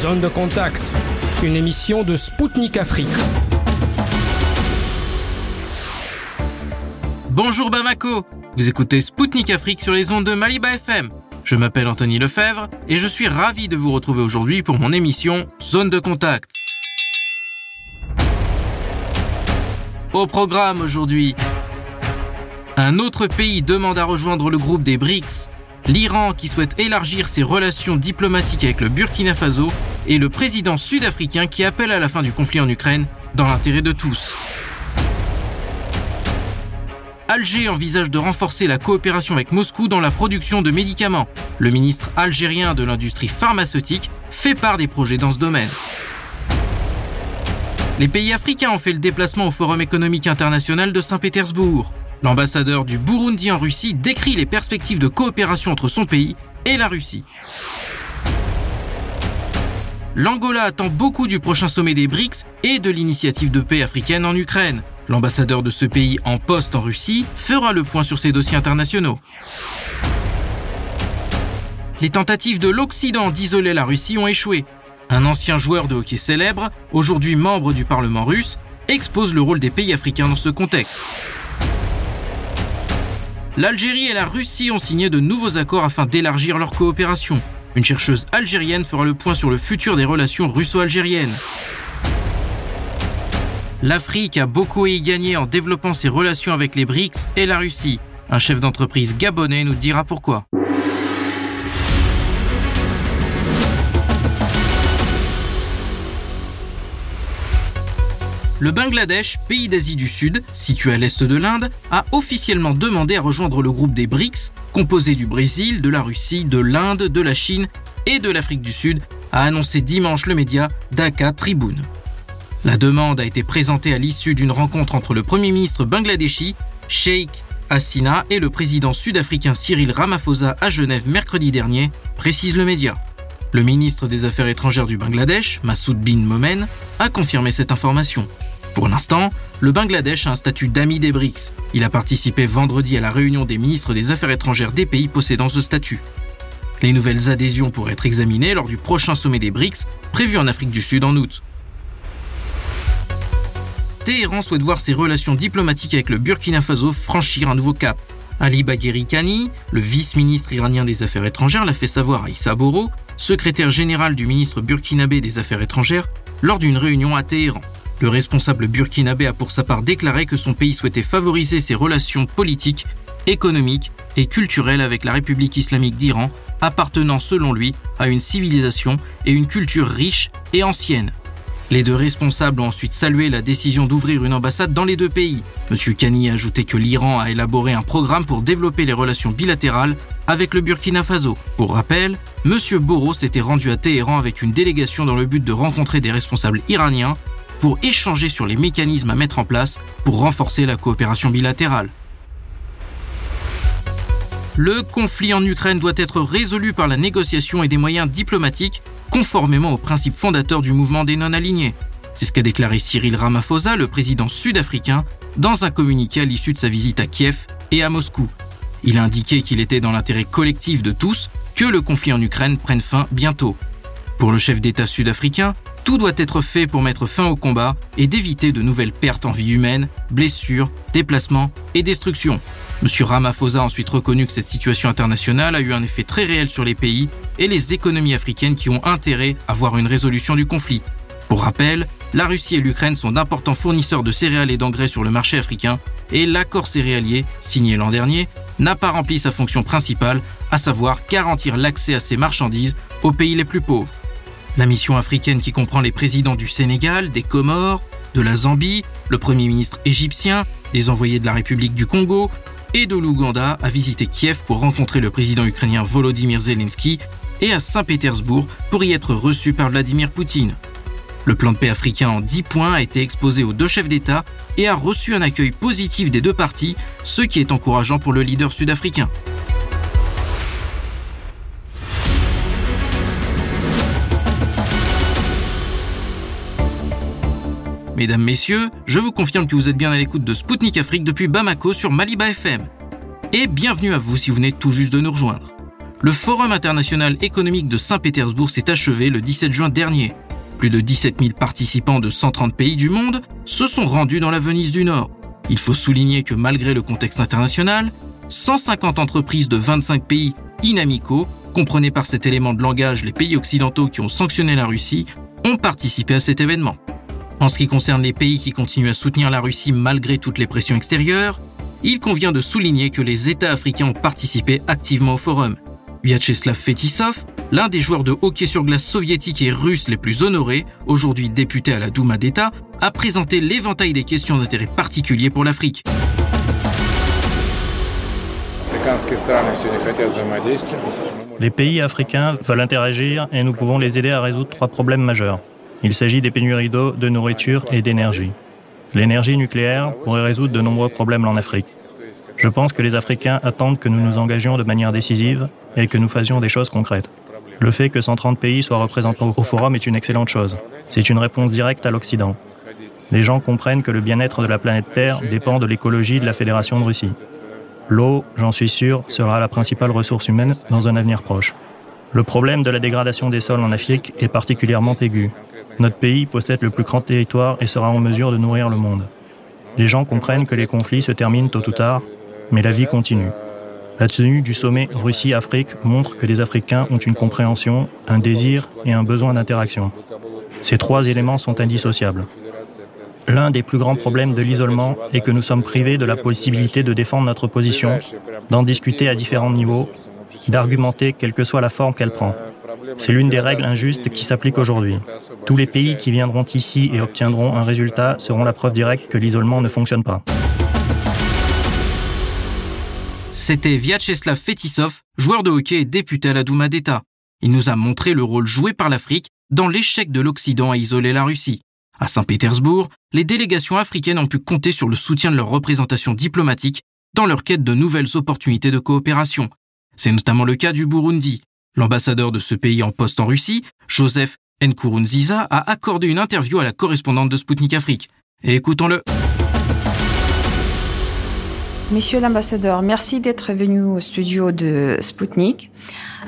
Zone de contact, une émission de Spoutnik Afrique. Bonjour Bamako, vous écoutez Spoutnik Afrique sur les ondes de Maliba FM. Je m'appelle Anthony Lefebvre et je suis ravi de vous retrouver aujourd'hui pour mon émission Zone de contact. Au programme aujourd'hui, un autre pays demande à rejoindre le groupe des BRICS, l'Iran qui souhaite élargir ses relations diplomatiques avec le Burkina Faso et le président sud-africain qui appelle à la fin du conflit en Ukraine dans l'intérêt de tous. Alger envisage de renforcer la coopération avec Moscou dans la production de médicaments. Le ministre algérien de l'industrie pharmaceutique fait part des projets dans ce domaine. Les pays africains ont fait le déplacement au Forum économique international de Saint-Pétersbourg. L'ambassadeur du Burundi en Russie décrit les perspectives de coopération entre son pays et la Russie. L'Angola attend beaucoup du prochain sommet des BRICS et de l'initiative de paix africaine en Ukraine. L'ambassadeur de ce pays en poste en Russie fera le point sur ces dossiers internationaux. Les tentatives de l'Occident d'isoler la Russie ont échoué. Un ancien joueur de hockey célèbre, aujourd'hui membre du Parlement russe, expose le rôle des pays africains dans ce contexte. L'Algérie et la Russie ont signé de nouveaux accords afin d'élargir leur coopération. Une chercheuse algérienne fera le point sur le futur des relations russo-algériennes. L'Afrique a beaucoup à y gagner en développant ses relations avec les BRICS et la Russie. Un chef d'entreprise gabonais nous dira pourquoi. Le Bangladesh, pays d'Asie du Sud, situé à l'est de l'Inde, a officiellement demandé à rejoindre le groupe des BRICS, composé du Brésil, de la Russie, de l'Inde, de la Chine et de l'Afrique du Sud, a annoncé dimanche le média Dhaka Tribune. La demande a été présentée à l'issue d'une rencontre entre le Premier ministre bangladeshi, Sheikh Hasina, et le président sud-africain Cyril Ramaphosa à Genève mercredi dernier, précise le média. Le ministre des Affaires étrangères du Bangladesh, Massoud Bin Momen, a confirmé cette information. Pour l'instant, le Bangladesh a un statut d'ami des BRICS. Il a participé vendredi à la réunion des ministres des Affaires étrangères des pays possédant ce statut. Les nouvelles adhésions pourraient être examinées lors du prochain sommet des BRICS, prévu en Afrique du Sud en août. Téhéran souhaite voir ses relations diplomatiques avec le Burkina Faso franchir un nouveau cap. Ali Bagheri Khani, le vice-ministre iranien des Affaires étrangères, l'a fait savoir à Issa Boro, secrétaire général du ministre burkinabé des Affaires étrangères, lors d'une réunion à Téhéran. Le responsable burkinabé a pour sa part déclaré que son pays souhaitait favoriser ses relations politiques, économiques et culturelles avec la République islamique d'Iran, appartenant selon lui à une civilisation et une culture riche et ancienne. Les deux responsables ont ensuite salué la décision d'ouvrir une ambassade dans les deux pays. M. Kani a ajouté que l'Iran a élaboré un programme pour développer les relations bilatérales avec le Burkina Faso. Pour rappel, M. Boro s'était rendu à Téhéran avec une délégation dans le but de rencontrer des responsables iraniens pour échanger sur les mécanismes à mettre en place pour renforcer la coopération bilatérale. Le conflit en Ukraine doit être résolu par la négociation et des moyens diplomatiques, conformément aux principes fondateurs du mouvement des non-alignés. C'est ce qu'a déclaré Cyril Ramaphosa, le président sud-africain, dans un communiqué à l'issue de sa visite à Kiev et à Moscou. Il a indiqué qu'il était dans l'intérêt collectif de tous que le conflit en Ukraine prenne fin bientôt. Pour le chef d'État sud-africain, tout doit être fait pour mettre fin au combat et d'éviter de nouvelles pertes en vie humaine, blessures, déplacements et destruction. M. Ramaphosa a ensuite reconnu que cette situation internationale a eu un effet très réel sur les pays et les économies africaines qui ont intérêt à voir une résolution du conflit. Pour rappel, la Russie et l'Ukraine sont d'importants fournisseurs de céréales et d'engrais sur le marché africain et l'accord céréalier, signé l'an dernier, n'a pas rempli sa fonction principale, à savoir garantir l'accès à ces marchandises aux pays les plus pauvres. La mission africaine qui comprend les présidents du Sénégal, des Comores, de la Zambie, le Premier ministre égyptien, des envoyés de la République du Congo et de l'Ouganda a visité Kiev pour rencontrer le président ukrainien Volodymyr Zelensky et à Saint-Pétersbourg pour y être reçu par Vladimir Poutine. Le plan de paix africain en 10 points a été exposé aux deux chefs d'État et a reçu un accueil positif des deux parties, ce qui est encourageant pour le leader sud-africain. Mesdames, Messieurs, je vous confirme que vous êtes bien à l'écoute de Spoutnik Afrique depuis Bamako sur Maliba FM. Et bienvenue à vous si vous venez tout juste de nous rejoindre. le Forum international économique de Saint-Pétersbourg s'est achevé le 17 juin dernier. Plus de 17 000 participants de 130 pays du monde se sont rendus dans la Venise du Nord. Il faut souligner que malgré le contexte international, 150 entreprises de 25 pays inamicaux, comprenez par cet élément de langage les pays occidentaux qui ont sanctionné la Russie, ont participé à cet événement. En ce qui concerne les pays qui continuent à soutenir la Russie malgré toutes les pressions extérieures, il convient de souligner que les États africains ont participé activement au forum. Vyacheslav Fetisov, l'un des joueurs de hockey sur glace soviétiques et russes les plus honorés, aujourd'hui député à la Douma d'État, a présenté l'éventail des questions d'intérêt particulier pour l'Afrique. Les pays africains veulent interagir et nous pouvons les aider à résoudre trois problèmes majeurs. Il s'agit des pénuries d'eau, de nourriture et d'énergie. L'énergie nucléaire pourrait résoudre de nombreux problèmes en Afrique. Je pense que les Africains attendent que nous nous engagions de manière décisive et que nous faisions des choses concrètes. Le fait que 130 pays soient représentés au forum est une excellente chose. C'est une réponse directe à l'Occident. Les gens comprennent que le bien-être de la planète Terre dépend de l'écologie de la Fédération de Russie. L'eau, j'en suis sûr, sera la principale ressource humaine dans un avenir proche. Le problème de la dégradation des sols en Afrique est particulièrement aigu. Notre pays possède le plus grand territoire et sera en mesure de nourrir le monde. Les gens comprennent que les conflits se terminent tôt ou tard mais la vie continue. La tenue du sommet Russie-Afrique montre que les Africains ont une compréhension, un désir et un besoin d'interaction. Ces trois éléments sont indissociables. L'un des plus grands problèmes de l'isolement est que nous sommes privés de la possibilité de défendre notre position, d'en discuter à différents niveaux, d'argumenter quelle que soit la forme qu'elle prend. C'est l'une des règles injustes qui s'appliquent aujourd'hui. Tous les pays qui viendront ici et obtiendront un résultat seront la preuve directe que l'isolement ne fonctionne pas. C'était Vyacheslav Fetisov, joueur de hockey et député à la Douma d'État. Il nous a montré le rôle joué par l'Afrique dans l'échec de l'Occident à isoler la Russie. À Saint-Pétersbourg, les délégations africaines ont pu compter sur le soutien de leur représentation diplomatique dans leur quête de nouvelles opportunités de coopération. C'est notamment le cas du Burundi. L'ambassadeur de ce pays en poste en Russie, Joseph Nkurunziza, a accordé une interview à la correspondante de Sputnik Afrique. Écoutons-le. Monsieur l'ambassadeur, merci d'être venu au studio de Sputnik.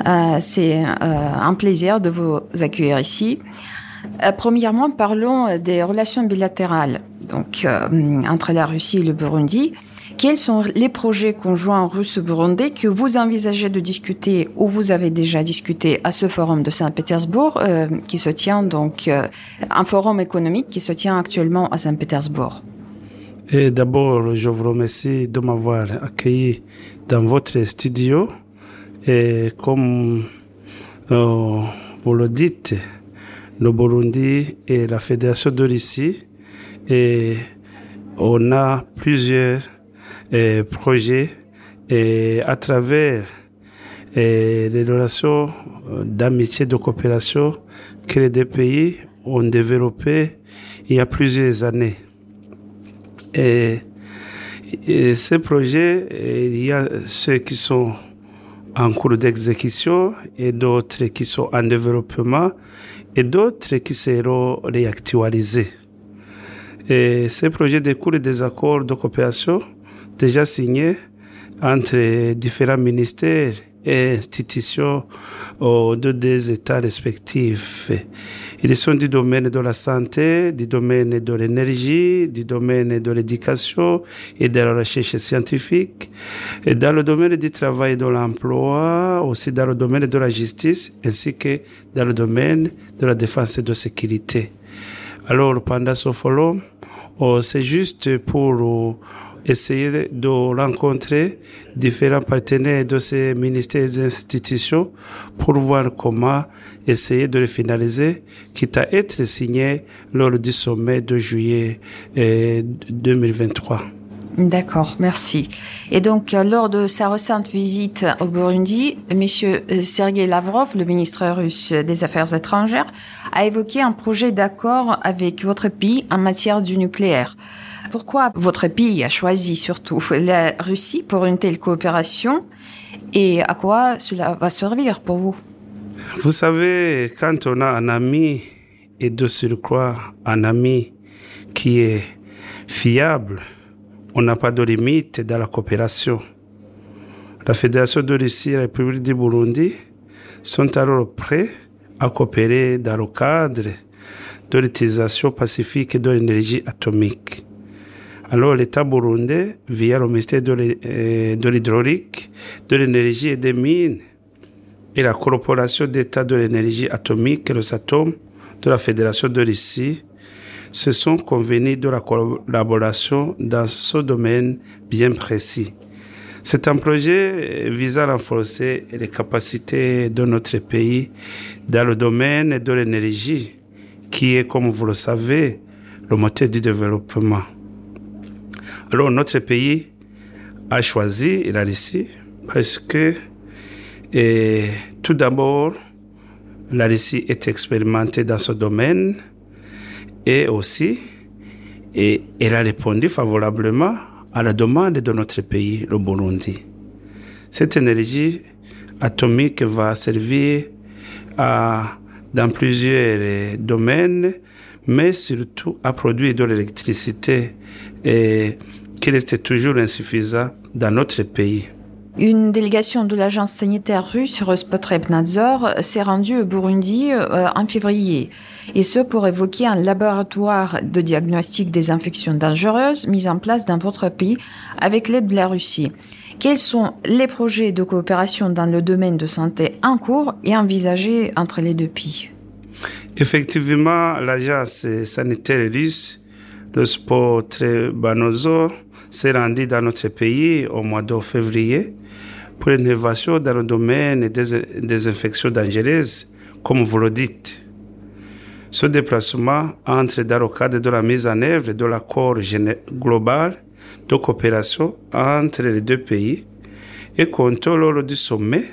Euh, c'est euh, un plaisir de vous accueillir ici. Euh, premièrement, parlons des relations bilatérales donc entre la Russie et le Burundi. Quels sont les projets conjoints russo-burundais que vous envisagez de discuter ou vous avez déjà discuté à ce forum de Saint-Pétersbourg qui se tient donc un forum économique qui se tient actuellement à Saint-Pétersbourg? D'abord, je vous remercie de m'avoir accueilli dans votre studio. Et comme euh, vous le dites, le Burundi et la Fédération de Russie, et on a plusieurs euh, projets et à travers euh, les relations d'amitié, de coopération que les deux pays ont développé il y a plusieurs années. Et, ces projets, il y a ceux qui sont en cours d'exécution et d'autres qui sont en développement et d'autres qui seront réactualisés. Et ces projets découlent des accords de coopération déjà signés entre différents ministères et institutions de des États respectifs. Ils sont du domaine de la santé, du domaine de l'énergie, du domaine de l'éducation et de la recherche scientifique, et dans le domaine du travail et de l'emploi, aussi dans le domaine de la justice, ainsi que dans le domaine de la défense et de sécurité. Alors, pendant ce forum, oh, c'est juste pour essayer de rencontrer différents partenaires de ces ministères et institutions pour voir comment essayer de le finaliser, quitte à être signé lors du sommet de juillet 2023. Euh, D'accord, merci. Et donc, euh, lors de sa récente visite au Burundi, Monsieur Sergei Lavrov, le ministre russe des Affaires étrangères, a évoqué un projet d'accord avec votre pays en matière du nucléaire. Pourquoi votre pays a choisi surtout la Russie pour une telle coopération et à quoi cela va servir pour vous? Vous savez, quand on a un ami et de surcroît un ami qui est fiable, on n'a pas de limite dans la coopération. La Fédération de Russie et la République du Burundi sont alors prêts à coopérer dans le cadre de l'utilisation pacifique de l'énergie atomique. Alors l'État burundais, via le ministère de l'hydraulique, de l'énergie et des mines, et la corporation d'État de l'énergie atomique, le SATOM, de la Fédération de Russie, se sont convenus de la collaboration dans ce domaine bien précis. C'est un projet visant à renforcer les capacités de notre pays dans le domaine de l'énergie, qui est, comme vous le savez, le moteur du développement. Alors notre pays a choisi la Russie parce que tout d'abord, la Russie est expérimentée dans ce domaine et aussi et elle a répondu favorablement à la demande de notre pays, le Burundi. Cette énergie atomique va servir à, dans plusieurs domaines, mais surtout à produire de l'électricité et qui reste toujours insuffisant dans notre pays. Une délégation de l'agence sanitaire russe Rospotrebnadzor s'est rendue au Burundi euh, en février, et ce pour évoquer un laboratoire de diagnostic des infections dangereuses mis en place dans votre pays avec l'aide de la Russie. Quels sont les projets de coopération dans le domaine de santé en cours et envisagés entre les deux pays? Effectivement, l'agence sanitaire russe, le Spotrebnadzor, s'est rendue dans notre pays au mois de février pour une innovation dans le domaine des, infections dangereuses, comme vous le dites. Ce déplacement entre dans le cadre de la mise en œuvre de l'accord global de coopération entre les deux pays et compte lors du sommet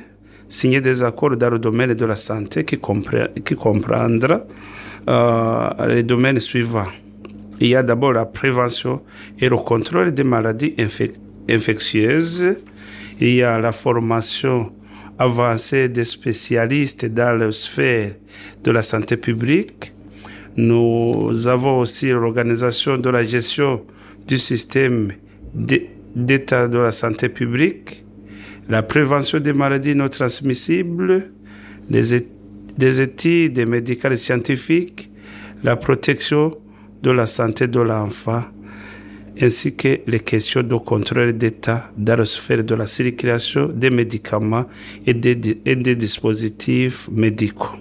signer des accords dans le domaine de la santé qui, qui comprendra euh, les domaines suivants. Il y a d'abord la prévention et le contrôle des maladies infectieuses, il y a la formation avancée des spécialistes dans la sphère de la santé publique. Nous avons aussi l'organisation de la gestion du système d'état de la santé publique, la prévention des maladies non transmissibles, les, études médicales et scientifiques, la protection de la santé de l'enfant ainsi que les questions de contrôle d'État dans la sphère de la circulation des médicaments et des, dispositifs médicaux.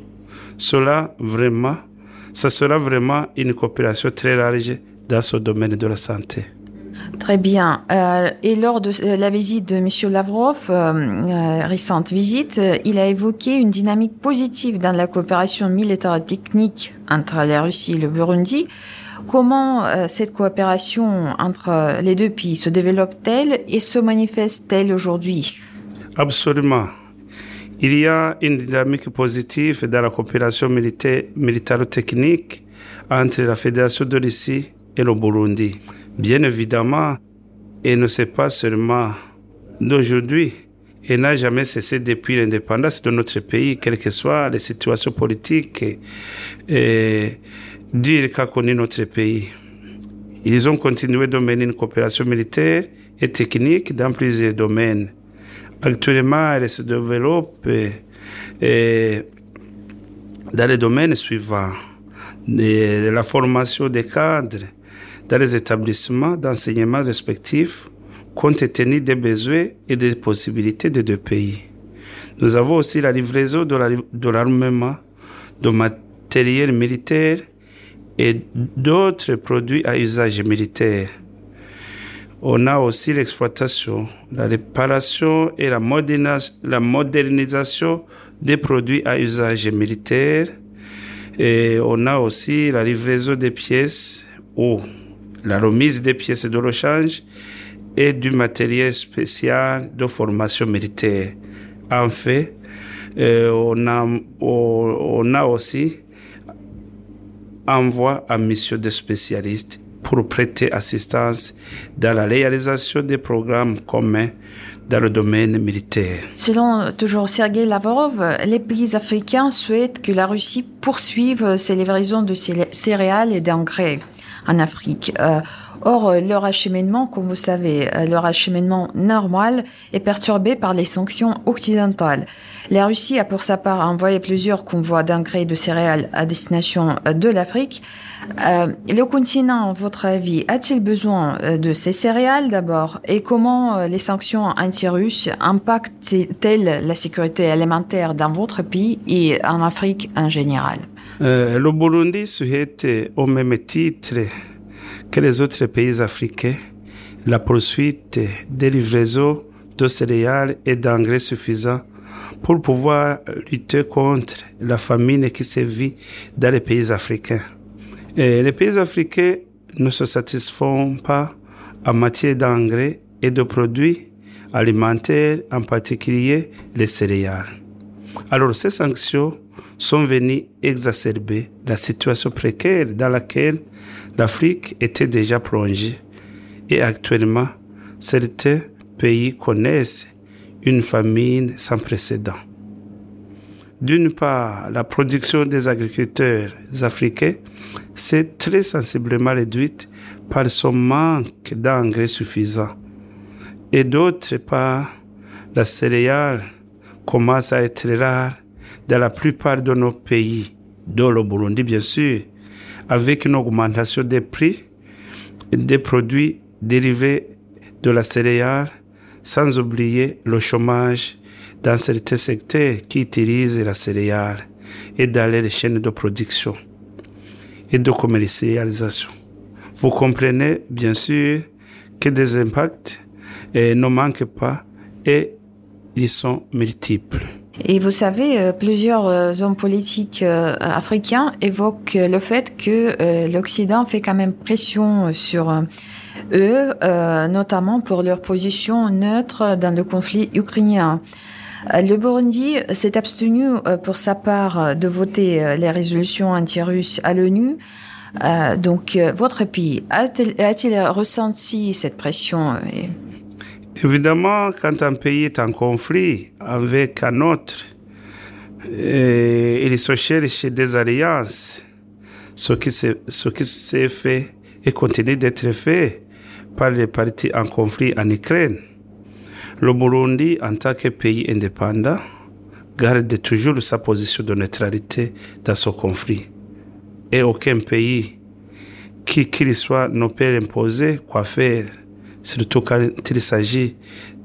Cela vraiment, ça sera vraiment une coopération très large dans ce domaine de la santé. Très bien. Euh, et lors de la visite de M. Lavrov, euh, euh, récente visite, il a évoqué une dynamique positive dans la coopération militaire technique entre la Russie et le Burundi. Comment euh, cette coopération entre les deux pays se développe-t-elle et se manifeste-t-elle aujourd'hui? Absolument. Il y a une dynamique positive dans la coopération militaire, militaro-technique entre la Fédération de Russie et le Burundi. Bien évidemment, elle ne sait pas seulement d'aujourd'hui, elle n'a jamais cessé depuis l'indépendance de notre pays, quelles que soient les situations politiques et dire qu'a connu notre pays. Ils ont continué de mener une coopération militaire et technique dans plusieurs domaines. Actuellement, elle se développe et dans les domaines suivants. De la formation des cadres dans les établissements d'enseignement respectifs compte tenu des besoins et des possibilités des deux pays. Nous avons aussi la livraison de l'armement, de matériel militaire et d'autres produits à usage militaire. On a aussi l'exploitation, la réparation et la, modernisation des produits à usage militaire. Et on a aussi la livraison des pièces ou la remise des pièces de rechange et du matériel spécial de formation militaire. En fait, euh, on, a, on a aussi envoie à mission des spécialistes pour prêter assistance dans la réalisation des programmes communs dans le domaine militaire. Selon toujours Sergei Lavrov, les pays africains souhaitent que la Russie poursuive ses livraisons de céréales et d'engrais en Afrique. Euh, Or, leur acheminement, comme vous savez, leur acheminement normal est perturbé par les sanctions occidentales. La Russie a pour sa part envoyé plusieurs convois d'engrais de céréales à destination de l'Afrique. Euh, le continent, à votre avis, a-t-il besoin euh, de ces céréales d'abord? Et comment euh, les sanctions anti-russes impactent-elles la sécurité alimentaire dans votre pays et en Afrique en général? Euh, Le Burundi souhaite, au même titre que les autres pays africains, la poursuite des livraisons de céréales et d'engrais suffisants pour pouvoir lutter contre la famine qui sévit dans les pays africains. Les pays africains ne se satisfont pas en matière d'engrais et de produits alimentaires, en particulier les céréales. Alors ces sanctions sont venues exacerber la situation précaire dans laquelle l'Afrique était déjà plongée. Et actuellement, certains pays connaissent une famine sans précédent. D'une part, la production des agriculteurs africains s'est très sensiblement réduite par son manque d'engrais suffisant. Et d'autre part, la céréale commence à être rare dans la plupart de nos pays, dont le Burundi bien sûr, avec une augmentation des prix des produits dérivés de la céréale, sans oublier le chômage dans certains secteurs qui utilisent la céréale et dans les chaînes de production et de commercialisation. Vous comprenez bien sûr que des impacts eh, ne manquent pas et ils sont multiples. Et vous savez, euh, plusieurs euh, hommes politiques euh, africains évoquent le fait que l'Occident fait quand même pression sur eux, notamment pour leur position neutre dans le conflit ukrainien. Le Burundi s'est abstenu pour sa part de voter les résolutions anti-russes à l'ONU. donc, votre pays a-t-il ressenti cette pression Évidemment, quand un pays est en conflit avec un autre, il se cherche des alliances. Ce qui s'est fait et continue d'être fait par les partis en conflit en Ukraine. Le Burundi, en tant que pays indépendant, garde toujours sa position de neutralité dans ce conflit. Et aucun pays, qui qu'il soit, ne peut imposer quoi faire surtout quand il s'agit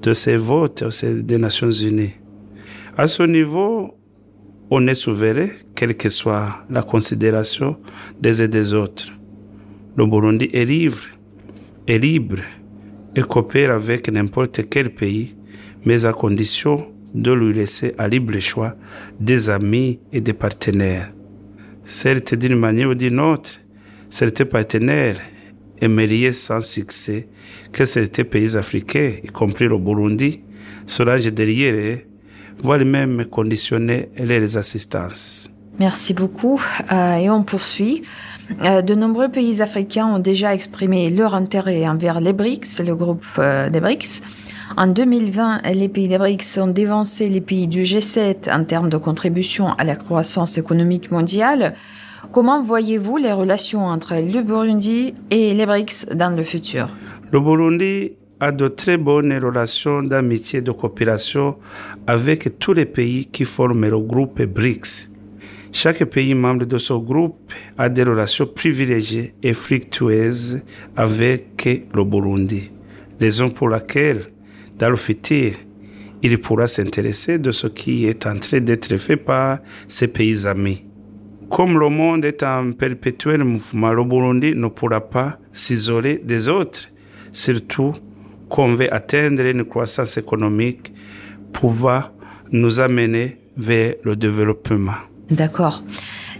de ces votes des Nations Unies. À ce niveau, on est souverain, quelle que soit la considération des uns et des autres. Le Burundi est libre, est libre et coopère avec n'importe quel pays, mais à condition de lui laisser à libre choix des amis et des partenaires. Certes, d'une manière ou d'une autre, certains partenaires aimeriez sans succès que certains pays africains, y compris le Burundi, se rangent derrière voire même conditionner les assistances. Merci beaucoup. Euh, et on poursuit. Euh, de nombreux pays africains ont déjà exprimé leur intérêt envers les BRICS, le groupe euh, des BRICS. En 2020, les pays des BRICS ont dévancé les pays du G7 en termes de contribution à la croissance économique mondiale. Comment voyez-vous les relations entre le Burundi et les BRICS dans le futur? Le Burundi a de très bonnes relations d'amitié et de coopération avec tous les pays qui forment le groupe BRICS. Chaque pays membre de ce groupe a des relations privilégiées et fructueuses avec le Burundi, raison pour laquelle, dans le futur, il pourra s'intéresser de ce qui est en train d'être fait par ses pays amis. Comme le monde est en perpétuel mouvement, le Burundi ne pourra pas s'isoler des autres, surtout qu'on veut atteindre une croissance économique pouvant nous amener vers le développement. D'accord.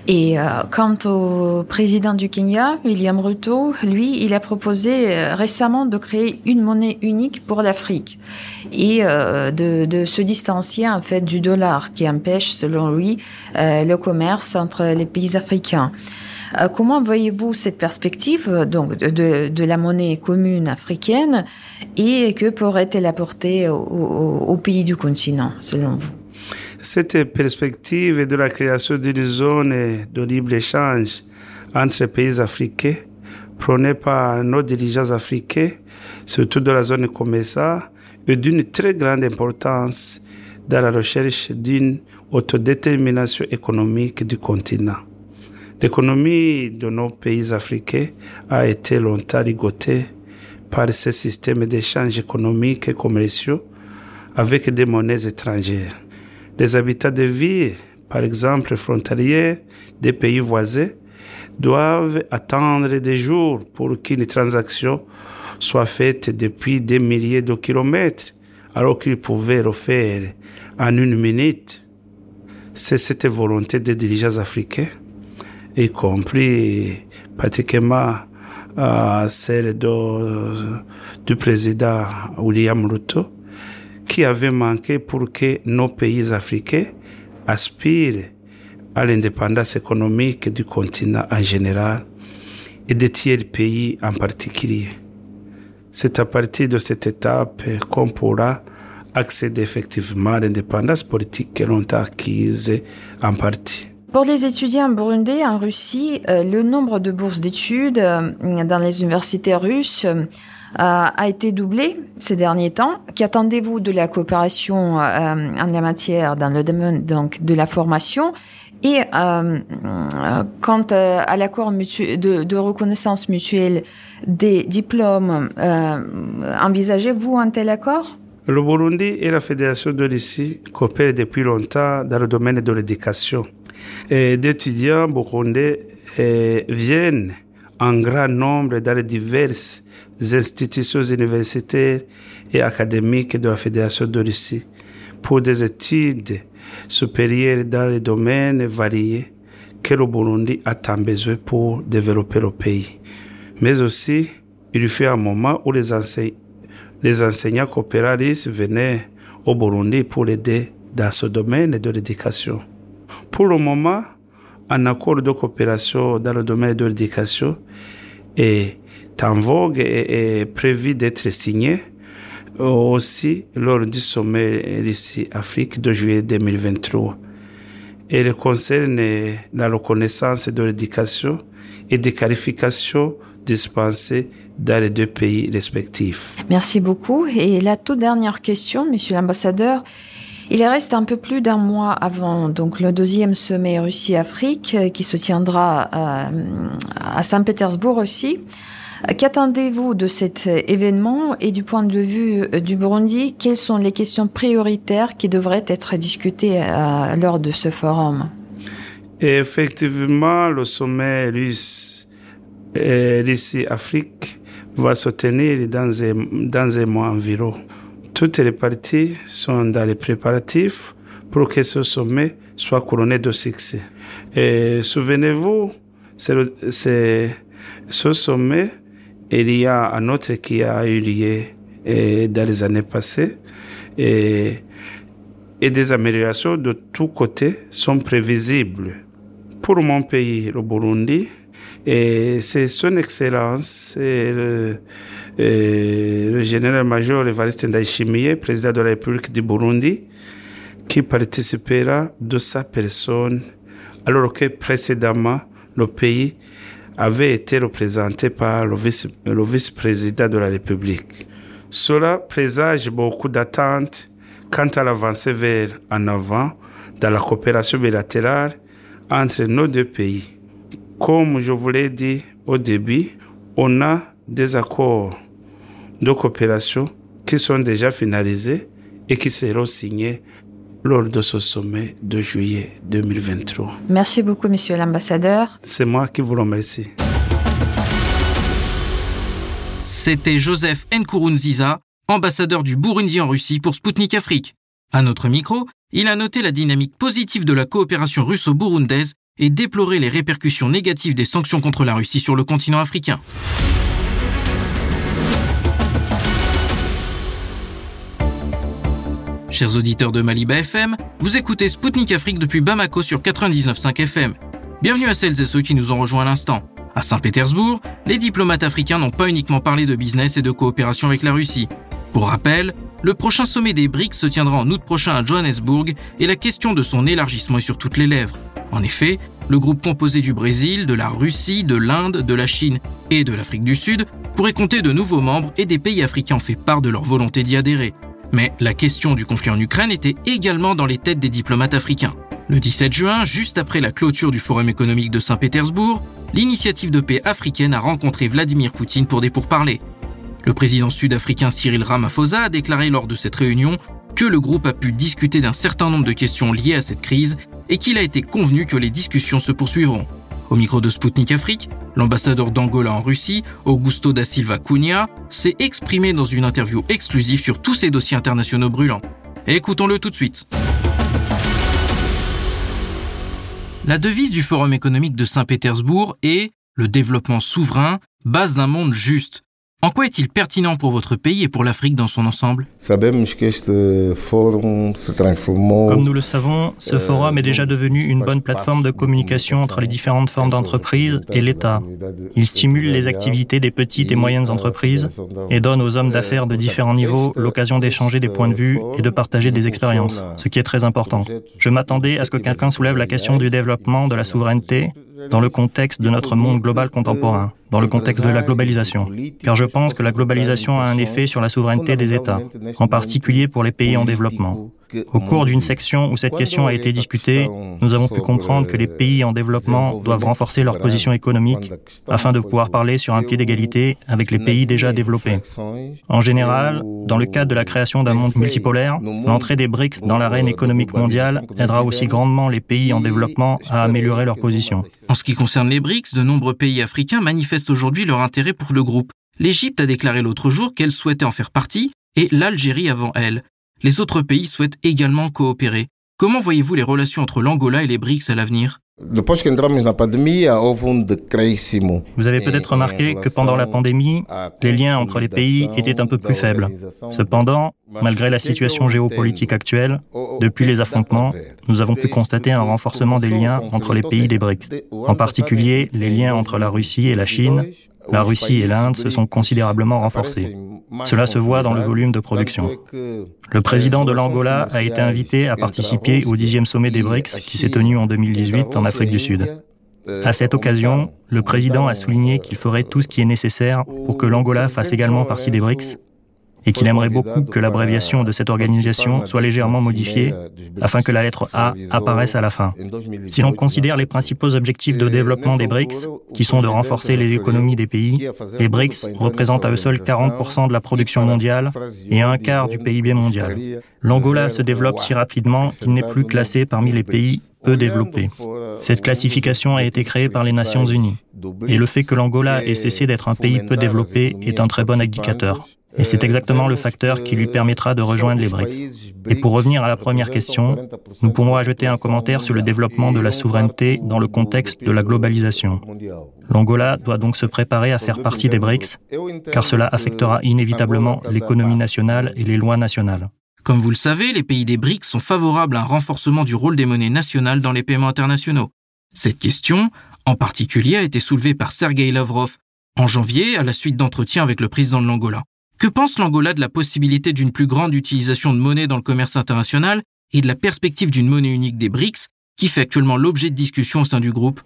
Et euh, quant au président du Kenya, William Ruto, lui, il a proposé euh, récemment de créer une monnaie unique pour l'Afrique et euh, de, de, se distancier en fait du dollar qui empêche, selon lui, le commerce entre les pays africains. Comment voyez-vous cette perspective donc de, de, la monnaie commune africaine et que pourrait-elle apporter aux pays du continent, selon vous? Cette perspective de la création d'une zone de libre-échange entre pays africains prônée par nos dirigeants africains, surtout de la zone ça, est d'une très grande importance dans la recherche d'une autodétermination économique du continent. L'économie de nos pays africains a été longtemps ligotée par ces systèmes d'échange économiques et commerciaux avec des monnaies étrangères. Les habitats de villes, par exemple frontaliers des pays voisins, doivent attendre des jours pour qu'une transaction soit faite depuis des milliers de kilomètres, alors qu'ils pouvaient le faire en une minute. C'est cette volonté des dirigeants africains, y compris pratiquement euh, celle du président William Ruto, qui avait manqué pour que nos pays africains aspirent à l'indépendance économique du continent en général et des tiers pays en particulier. C'est à partir de cette étape qu'on pourra accéder effectivement à l'indépendance politique que l'on a acquise en partie. Pour les étudiants burundais en Russie, euh, le nombre de bourses d'études euh, dans les universités russes euh, a été doublé ces derniers temps. Qu'attendez-vous de la coopération en la matière dans le domaine donc de la formation? Et euh, quant à l'accord de, reconnaissance mutuelle des diplômes, euh, envisagez-vous un tel accord? Le Burundi et la Fédération de Russie coopèrent depuis longtemps dans le domaine de l'éducation. Et d'étudiants burundais viennent en grand nombre dans les diverses institutions universitaires et académiques de la Fédération de Russie pour des études supérieures dans les domaines variés que le Burundi a tant besoin pour développer le pays. Mais aussi, il fut un moment où les, les enseignants coopératifs venaient au Burundi pour aider dans ce domaine de l'éducation. Pour le moment, un accord de coopération dans le domaine de l'éducation est en vogue et est prévu d'être signé aussi lors du sommet Russie-Afrique de juillet 2023. Elle concerne la reconnaissance de l'éducation et des qualifications dispensées dans les deux pays respectifs. Merci beaucoup. Et la toute dernière question, Monsieur l'ambassadeur. Il reste un peu plus d'un mois avant donc le deuxième sommet Russie-Afrique qui se tiendra à, à Saint-Pétersbourg aussi. Qu'attendez-vous de cet événement et du point de vue euh, du Burundi, quelles sont les questions prioritaires qui devraient être discutées euh, lors de ce forum? Effectivement, le sommet russe Russie-Afrique va se tenir dans un, dans un mois environ. Toutes les parties sont dans les préparatifs pour que ce sommet soit couronné de succès. Et souvenez-vous, c'est ce sommet il y a un autre qui a eu lieu eh, dans les années passées et, et des améliorations de tous côtés sont prévisibles. Pour mon pays, le Burundi, et c'est son excellence le, le général-major Evariste Ndayishimiye, président de la République du Burundi, qui participera de sa personne, alors que précédemment, le pays avait été représenté par le vice-président de la République. Cela présage beaucoup d'attentes quant à l'avancée vers en avant dans la coopération bilatérale entre nos deux pays. Comme je vous l'ai dit au début, on a des accords de coopération qui sont déjà finalisés et qui seront signés lors de ce sommet de juillet 2023. Merci beaucoup, monsieur l'ambassadeur. C'est moi qui vous remercie. C'était Joseph Nkurunziza, ambassadeur du Burundi en Russie pour Sputnik Afrique. À notre micro, il a noté la dynamique positive de la coopération russo-burundaise et déploré les répercussions négatives des sanctions contre la Russie sur le continent africain. Chers auditeurs de Maliba FM, vous écoutez Spoutnik Afrique depuis Bamako sur 99.5 FM. Bienvenue à celles et ceux qui nous ont rejoints à l'instant. À Saint-Pétersbourg, les diplomates africains n'ont pas uniquement parlé de business et de coopération avec la Russie. Pour rappel, le prochain sommet des BRICS se tiendra en août prochain à Johannesburg et la question de son élargissement est sur toutes les lèvres. En effet, le groupe composé du Brésil, de la Russie, de l'Inde, de la Chine et de l'Afrique du Sud pourrait compter de nouveaux membres et des pays africains ont fait part de leur volonté d'y adhérer. Mais la question du conflit en Ukraine était également dans les têtes des diplomates africains. Le 17 juin, juste après la clôture du Forum économique de Saint-Pétersbourg, l'initiative de paix africaine a rencontré Vladimir Poutine pour des pourparlers. Le président sud-africain Cyril Ramaphosa a déclaré lors de cette réunion que le groupe a pu discuter d'un certain nombre de questions liées à cette crise et qu'il a été convenu que les discussions se poursuivront. Au micro de Sputnik Afrique, l'ambassadeur d'Angola en Russie, Augusto da Silva Cunha, s'est exprimé dans une interview exclusive sur tous ces dossiers internationaux brûlants. Écoutons-le tout de suite. La devise du Forum économique de Saint-Pétersbourg est le développement souverain, base d'un monde juste. En quoi est-il pertinent pour votre pays et pour l'Afrique dans son ensemble? Comme nous le savons, ce forum est déjà devenu une bonne plateforme de communication entre les différentes formes d'entreprises et l'État. Il stimule les activités des petites et moyennes entreprises et donne aux hommes d'affaires de différents niveaux l'occasion d'échanger des points de vue et de partager des expériences, ce qui est très important. Je m'attendais à ce que quelqu'un soulève la question du développement, de la souveraineté, dans le contexte de notre monde global contemporain, dans le contexte de la globalisation. Car je pense que la globalisation a un effet sur la souveraineté des États, en particulier pour les pays en développement. Au cours d'une section où cette question a été discutée, nous avons pu comprendre que les pays en développement doivent renforcer leur position économique afin de pouvoir parler sur un pied d'égalité avec les pays déjà développés. En général, dans le cadre de la création d'un monde multipolaire, l'entrée des BRICS dans l'arène économique mondiale aidera aussi grandement les pays en développement à améliorer leur position. En ce qui concerne les BRICS, de nombreux pays africains manifestent aujourd'hui leur intérêt pour le groupe. L'Égypte a déclaré l'autre jour qu'elle souhaitait en faire partie, et l'Algérie avant elle. Les autres pays souhaitent également coopérer. Comment voyez-vous les relations entre l'Angola et les BRICS à l'avenir? Vous avez peut-être remarqué que pendant la pandémie, les liens entre les pays étaient un peu plus faibles. Cependant, malgré la situation géopolitique actuelle, depuis les affrontements, nous avons pu constater un renforcement des liens entre les pays des BRICS, en particulier les liens entre la Russie et la Chine, la Russie et l'Inde se sont considérablement renforcés. Cela se voit dans le volume de production. Le président de l'Angola a été invité à participer au dixième sommet des BRICS qui s'est tenu en 2018 en Afrique du Sud. À cette occasion, le président a souligné qu'il ferait tout ce qui est nécessaire pour que l'Angola fasse également partie des BRICS et qu'il aimerait beaucoup que l'abréviation de cette organisation soit légèrement modifiée afin que la lettre A apparaisse à la fin. Si l'on considère les principaux objectifs de développement des BRICS, qui sont de renforcer les économies des pays, les BRICS représentent à eux seuls 40% de la production mondiale et un quart du PIB mondial. L'Angola se développe si rapidement qu'il n'est plus classé parmi les pays peu développés. Cette classification a été créée par les Nations Unies. Et le fait que l'Angola ait cessé d'être un pays peu développé est un très bon indicateur. Et c'est exactement le facteur qui lui permettra de rejoindre les BRICS. Et pour revenir à la première question, nous pourrons ajouter un commentaire sur le développement de la souveraineté dans le contexte de la globalisation. L'Angola doit donc se préparer à faire partie des BRICS, car cela affectera inévitablement l'économie nationale et les lois nationales. Comme vous le savez, les pays des BRICS sont favorables à un renforcement du rôle des monnaies nationales dans les paiements internationaux. Cette question, en particulier, a été soulevée par Sergei Lavrov en janvier à la suite d'entretiens avec le président de l'Angola. Que pense l'Angola de la possibilité d'une plus grande utilisation de monnaie dans le commerce international et de la perspective d'une monnaie unique des BRICS qui fait actuellement l'objet de discussions au sein du groupe?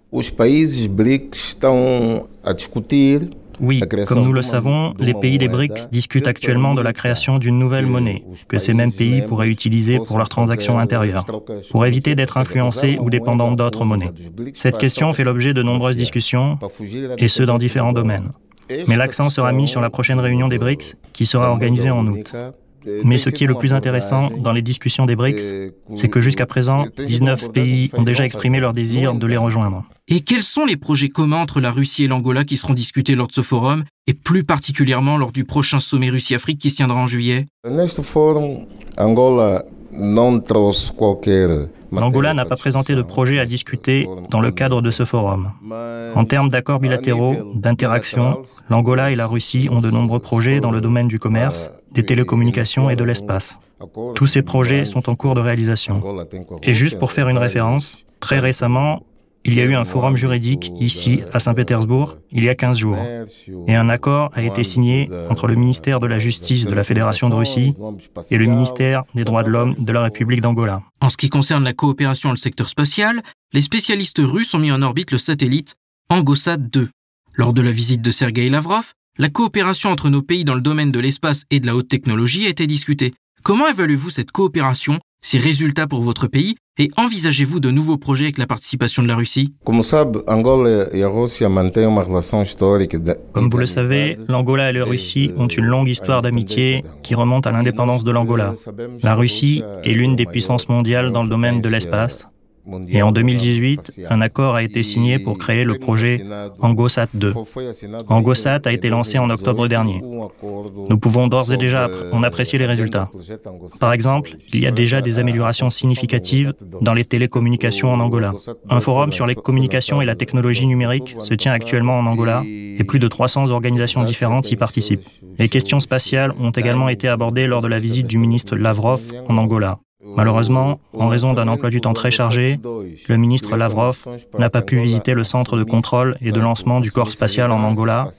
Oui, comme nous le savons, les pays des BRICS discutent actuellement de la création d'une nouvelle monnaie que ces mêmes pays pourraient utiliser pour leurs transactions intérieures, pour éviter d'être influencés ou dépendants d'autres monnaies. Cette question fait l'objet de nombreuses discussions, et ce dans différents domaines. Mais l'accent sera mis sur la prochaine réunion des BRICS qui sera organisée en août. Mais ce qui est le plus intéressant dans les discussions des BRICS, c'est que jusqu'à présent, 19 pays ont déjà exprimé leur désir de les rejoindre. Et quels sont les projets communs entre la Russie et l'Angola qui seront discutés lors de ce forum, et plus particulièrement lors du prochain sommet Russie-Afrique qui se tiendra en juillet? L'Angola n'a pas présenté de projet à discuter dans le cadre de ce forum. En termes d'accords bilatéraux, d'interactions, l'Angola et la Russie ont de nombreux projets dans le domaine du commerce, des télécommunications et de l'espace. Tous ces projets sont en cours de réalisation. Et juste pour faire une référence, très récemment, il y a eu un forum juridique ici, à Saint-Pétersbourg, il y a 15 jours. Et un accord a été signé entre le ministère de la Justice de la Fédération de Russie et le ministère des Droits de l'Homme de la République d'Angola. En ce qui concerne la coopération dans le secteur spatial, les spécialistes russes ont mis en orbite le satellite Angosat 2. Lors de la visite de Sergei Lavrov, la coopération entre nos pays dans le domaine de l'espace et de la haute technologie a été discutée. Comment évaluez-vous cette coopération, ses résultats pour votre pays et envisagez-vous de nouveaux projets avec la participation de la Russie? Comme vous le savez, l'Angola et la Russie ont une longue histoire d'amitié qui remonte à l'indépendance de l'Angola. La Russie est l'une des puissances mondiales dans le domaine de l'espace et en 2018, un accord a été signé pour créer le projet Angosat 2. Angosat a été lancé en octobre dernier. Nous pouvons d'ores et déjà en apprécier les résultats. Par exemple, il y a déjà des améliorations significatives dans les télécommunications en Angola. Un forum sur les communications et la technologie numérique se tient actuellement en Angola et plus de 300 organisations différentes y participent. Les questions spatiales ont également été abordées lors de la visite du ministre Lavrov en Angola. Malheureusement, en raison d'un emploi du temps très chargé, le ministre Lavrov n'a pas pu visiter le centre de contrôle et de lancement du corps spatial en Angola,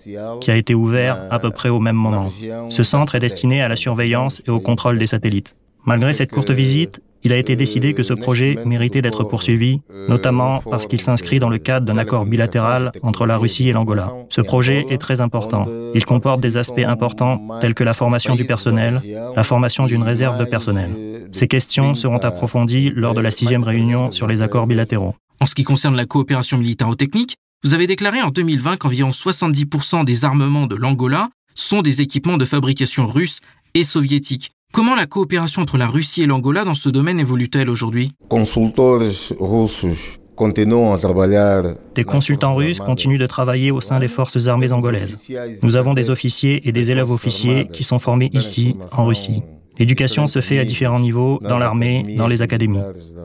qui a été ouvert à peu près au même moment. Ce centre est destiné à la surveillance et au contrôle des satellites. Malgré cette courte visite, il a été décidé que ce projet méritait d'être poursuivi, notamment parce qu'il s'inscrit dans le cadre d'un accord bilatéral entre la Russie et l'Angola. Ce projet est très important. Il comporte des aspects importants tels que la formation du personnel, la formation d'une réserve de personnel. Ces questions seront approfondies lors de la sixième réunion sur les accords bilatéraux. En ce qui concerne la coopération militaro-technique, vous avez déclaré en 2020 qu'environ 70% des armements de l'Angola sont des équipements de fabrication russe et soviétique. Comment la coopération entre la Russie et l'Angola dans ce domaine évolue-t-elle aujourd'hui? Des consultants russes continuent de travailler au sein des forces armées angolaises. Nous avons des officiers et des élèves officiers qui sont formés ici, en Russie. L'éducation se fait à différents niveaux, dans l'armée, dans les académies.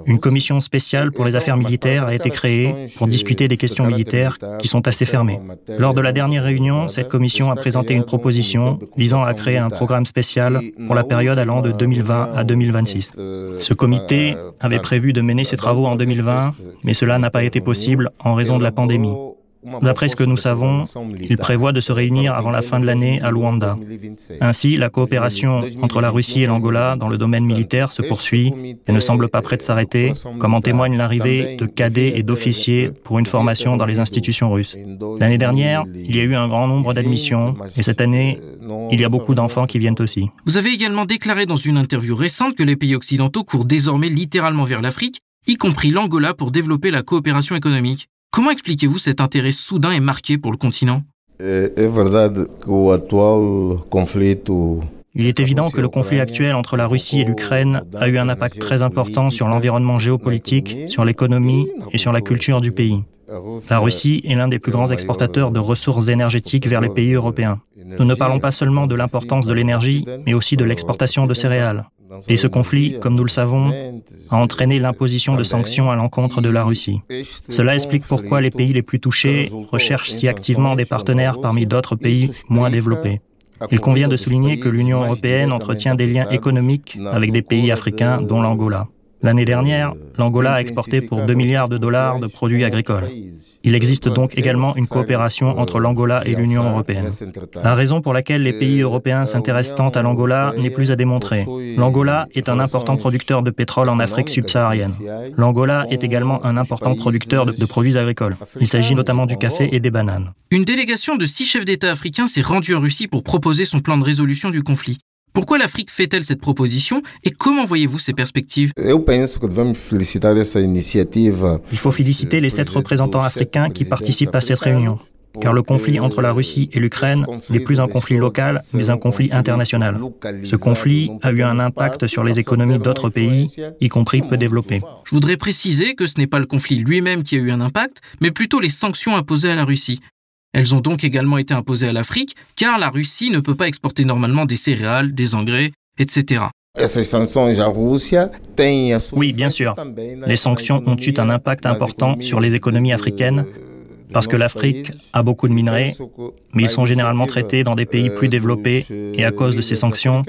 Une commission spéciale pour les affaires militaires a été créée pour discuter des questions militaires qui sont assez fermées. Lors de la dernière réunion, cette commission a présenté une proposition visant à créer un programme spécial pour la période allant de 2020 à 2026. Ce comité avait prévu de mener ses travaux en 2020, mais cela n'a pas été possible en raison de la pandémie. D'après ce que nous savons, il prévoit de se réunir avant la fin de l'année à Luanda. Ainsi, la coopération entre la Russie et l'Angola dans le domaine militaire se poursuit et ne semble pas près de s'arrêter, comme en témoigne l'arrivée de cadets et d'officiers pour une formation dans les institutions russes. L'année dernière, il y a eu un grand nombre d'admissions et cette année, il y a beaucoup d'enfants qui viennent aussi. Vous avez également déclaré dans une interview récente que les pays occidentaux courent désormais littéralement vers l'Afrique, y compris l'Angola pour développer la coopération économique. Comment expliquez-vous cet intérêt soudain et marqué pour le continent? Il est évident que le conflit actuel entre la Russie et l'Ukraine a eu un impact très important sur l'environnement géopolitique, sur l'économie et sur la culture du pays. La Russie est l'un des plus grands exportateurs de ressources énergétiques vers les pays européens. Nous ne parlons pas seulement de l'importance de l'énergie, mais aussi de l'exportation de céréales. Et ce conflit, comme nous le savons, a entraîné l'imposition de sanctions à l'encontre de la Russie. Cela explique pourquoi les pays les plus touchés recherchent si activement des partenaires parmi d'autres pays moins développés. Il convient de souligner que l'Union européenne entretient des liens économiques avec des pays africains, dont l'Angola. L'année dernière, l'Angola a exporté pour 2 milliards de dollars de produits agricoles. Il existe donc également une coopération entre l'Angola et l'Union européenne. La raison pour laquelle les pays européens s'intéressent tant à l'Angola n'est plus à démontrer. L'Angola est un important producteur de pétrole en Afrique subsaharienne. L'Angola est également un important producteur de, produits agricoles. Il s'agit notamment du café et des bananes. Une délégation de six chefs d'État africains s'est rendue en Russie pour proposer son plan de résolution du conflit. Pourquoi l'Afrique fait-elle cette proposition et comment voyez-vous ces perspectives? Il faut féliciter les sept représentants africains qui participent à cette réunion. Car le conflit entre la Russie et l'Ukraine n'est plus un conflit local, mais un conflit international. Ce conflit a eu un impact sur les économies d'autres pays, y compris peu développés. Je voudrais préciser que ce n'est pas le conflit lui-même qui a eu un impact, mais plutôt les sanctions imposées à la Russie. Elles ont donc également été imposées à l'Afrique, car la Russie ne peut pas exporter normalement des céréales, des engrais, etc. Oui, bien sûr. Les sanctions ont eu un impact important sur les économies africaines, parce que l'Afrique a beaucoup de minerais, mais ils sont généralement traités dans des pays plus développés et à cause de ces sanctions,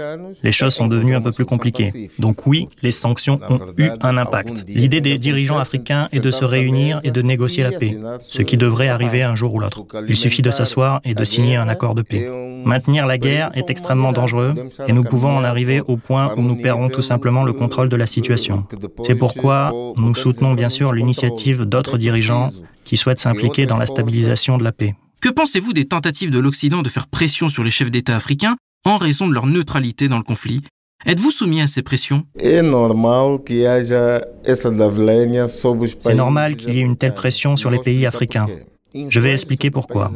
les choses sont devenues un peu plus compliquées. Donc oui, les sanctions ont eu un impact. L'idée des dirigeants africains est de se réunir et de négocier la paix, ce qui devrait arriver un jour ou l'autre. Il suffit de s'asseoir et de signer un accord de paix. Maintenir la guerre est extrêmement dangereux et nous pouvons en arriver au point où nous perdrons tout simplement le contrôle de la situation. C'est pourquoi nous soutenons bien sûr l'initiative d'autres dirigeants qui souhaitent s'impliquer dans la stabilisation de la paix. Que pensez-vous des tentatives de l'Occident de faire pression sur les chefs d'État africains en raison de leur neutralité dans le conflit? Êtes-vous soumis à ces pressions? C'est normal qu'il y ait une telle pression sur les pays africains. Je vais expliquer pourquoi.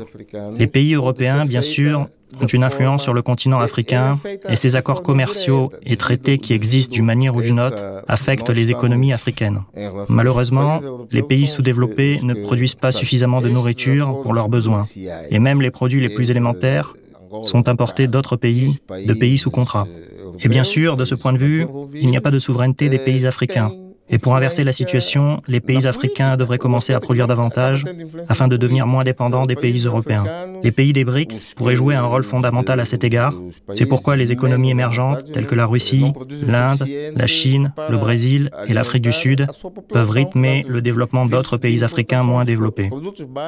Les pays européens, bien sûr, ont une influence sur le continent africain et ces accords commerciaux et traités qui existent d'une manière ou d'une autre affectent les économies africaines. Malheureusement, les pays sous-développés ne produisent pas suffisamment de nourriture pour leurs besoins et même les produits les plus élémentaires sont importés d'autres pays, de pays sous contrat. Et bien sûr, de ce point de vue, il n'y a pas de souveraineté des pays africains. Et pour inverser la situation, les pays africains devraient commencer à produire davantage afin de devenir moins dépendants des pays européens. Les pays des BRICS pourraient jouer un rôle fondamental à cet égard. C'est pourquoi les économies émergentes telles que la Russie, l'Inde, la Chine, le Brésil et l'Afrique du Sud peuvent rythmer le développement d'autres pays africains moins développés.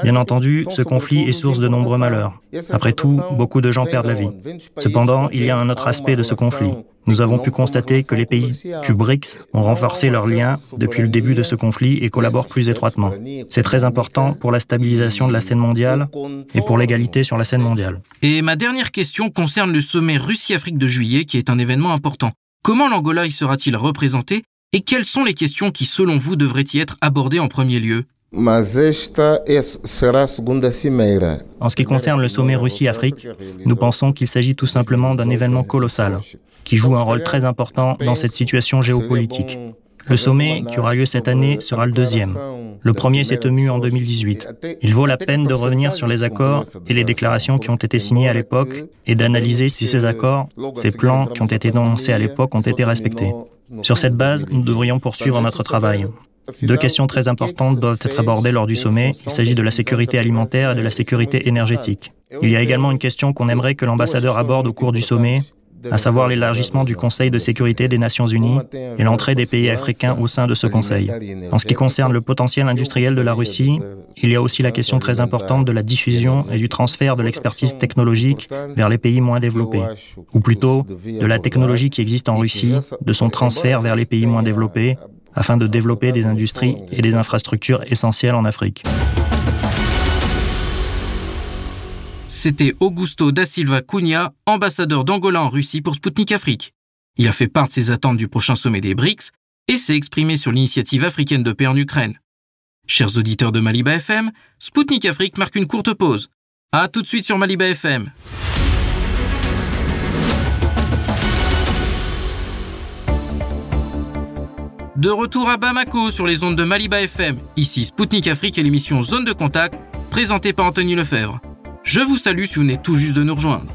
Bien entendu, ce conflit est source de nombreux malheurs. Après tout, beaucoup de gens perdent la vie. Cependant, il y a un autre aspect de ce conflit. Nous avons pu constater que les pays du BRICS ont renforcé leurs liens depuis le début de ce conflit et collaborent plus étroitement. C'est très important pour la stabilisation de la scène mondiale et pour l'égalité sur la scène mondiale. Et ma dernière question concerne le sommet Russie-Afrique de juillet qui est un événement important. Comment l'Angola y sera-t-il représenté et quelles sont les questions qui, selon vous, devraient y être abordées en premier lieu? En ce qui concerne le sommet Russie-Afrique, nous pensons qu'il s'agit tout simplement d'un événement colossal qui joue un rôle très important dans cette situation géopolitique. Le sommet qui aura lieu cette année sera le deuxième. Le premier s'est tenu en 2018. Il vaut la peine de revenir sur les accords et les déclarations qui ont été signées à l'époque et d'analyser si ces accords, ces plans qui ont été énoncés à l'époque ont été respectés. Sur cette base, nous devrions poursuivre notre travail. Deux questions très importantes doivent être abordées lors du sommet. Il s'agit de la sécurité alimentaire et de la sécurité énergétique. Il y a également une question qu'on aimerait que l'ambassadeur aborde au cours du sommet, à savoir l'élargissement du Conseil de sécurité des Nations Unies et l'entrée des pays africains au sein de ce Conseil. En ce qui concerne le potentiel industriel de la Russie, il y a aussi la question très importante de la diffusion et du transfert de l'expertise technologique vers les pays moins développés, ou plutôt de la technologie qui existe en Russie, de son transfert vers les pays moins développés, afin de développer des industries et des infrastructures essentielles en Afrique. C'était Augusto da Silva Cunha, ambassadeur d'Angola en Russie pour Sputnik Afrique. Il a fait part de ses attentes du prochain sommet des BRICS et s'est exprimé sur l'initiative africaine de paix en Ukraine. Chers auditeurs de Maliba FM, Sputnik Afrique marque une courte pause. A tout de suite sur Maliba FM. De retour à Bamako sur les ondes de Maliba FM, ici Spoutnik Afrique et l'émission Zone de Contact, présentée par Anthony Lefebvre. Je vous salue si vous venez tout juste de nous rejoindre.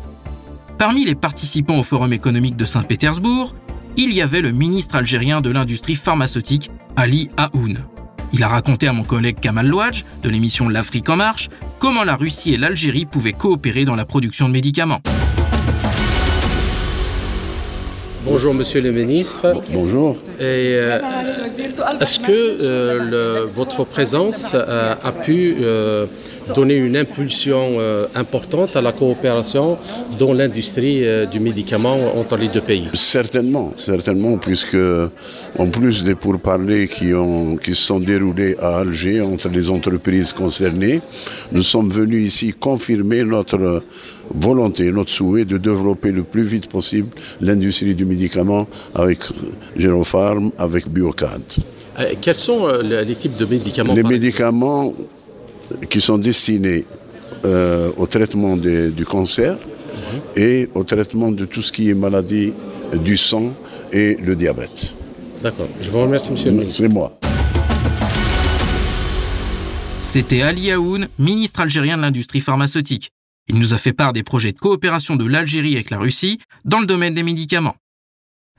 Parmi les participants au Forum économique de Saint-Pétersbourg, il y avait le ministre algérien de l'industrie pharmaceutique, Ali Aoun. Il a raconté à mon collègue Kamal Louadj, de l'émission L'Afrique en marche, comment la Russie et l'Algérie pouvaient coopérer dans la production de médicaments. Bonjour Monsieur le ministre. Bonjour. Euh, est-ce que euh, votre présence euh, a pu donner une impulsion importante à la coopération dans l'industrie du médicament entre les deux pays? Certainement, certainement, puisque en plus des pourparlers qui, ont, qui se sont déroulés à Alger entre les entreprises concernées, nous sommes venus ici confirmer notre volonté, notre souhait de développer le plus vite possible l'industrie du médicament avec Géropharm, avec Biocad. Euh, quels sont euh, les types de médicaments Les médicaments qui sont destinés euh, au traitement du cancer mhm. et au traitement de tout ce qui est maladie du sang et le diabète. D'accord. Je vous remercie, monsieur le ministre. C'est moi. C'était Ali Aoun, ministre algérien de l'industrie pharmaceutique. Il nous a fait part des projets de coopération de l'Algérie avec la Russie dans le domaine des médicaments.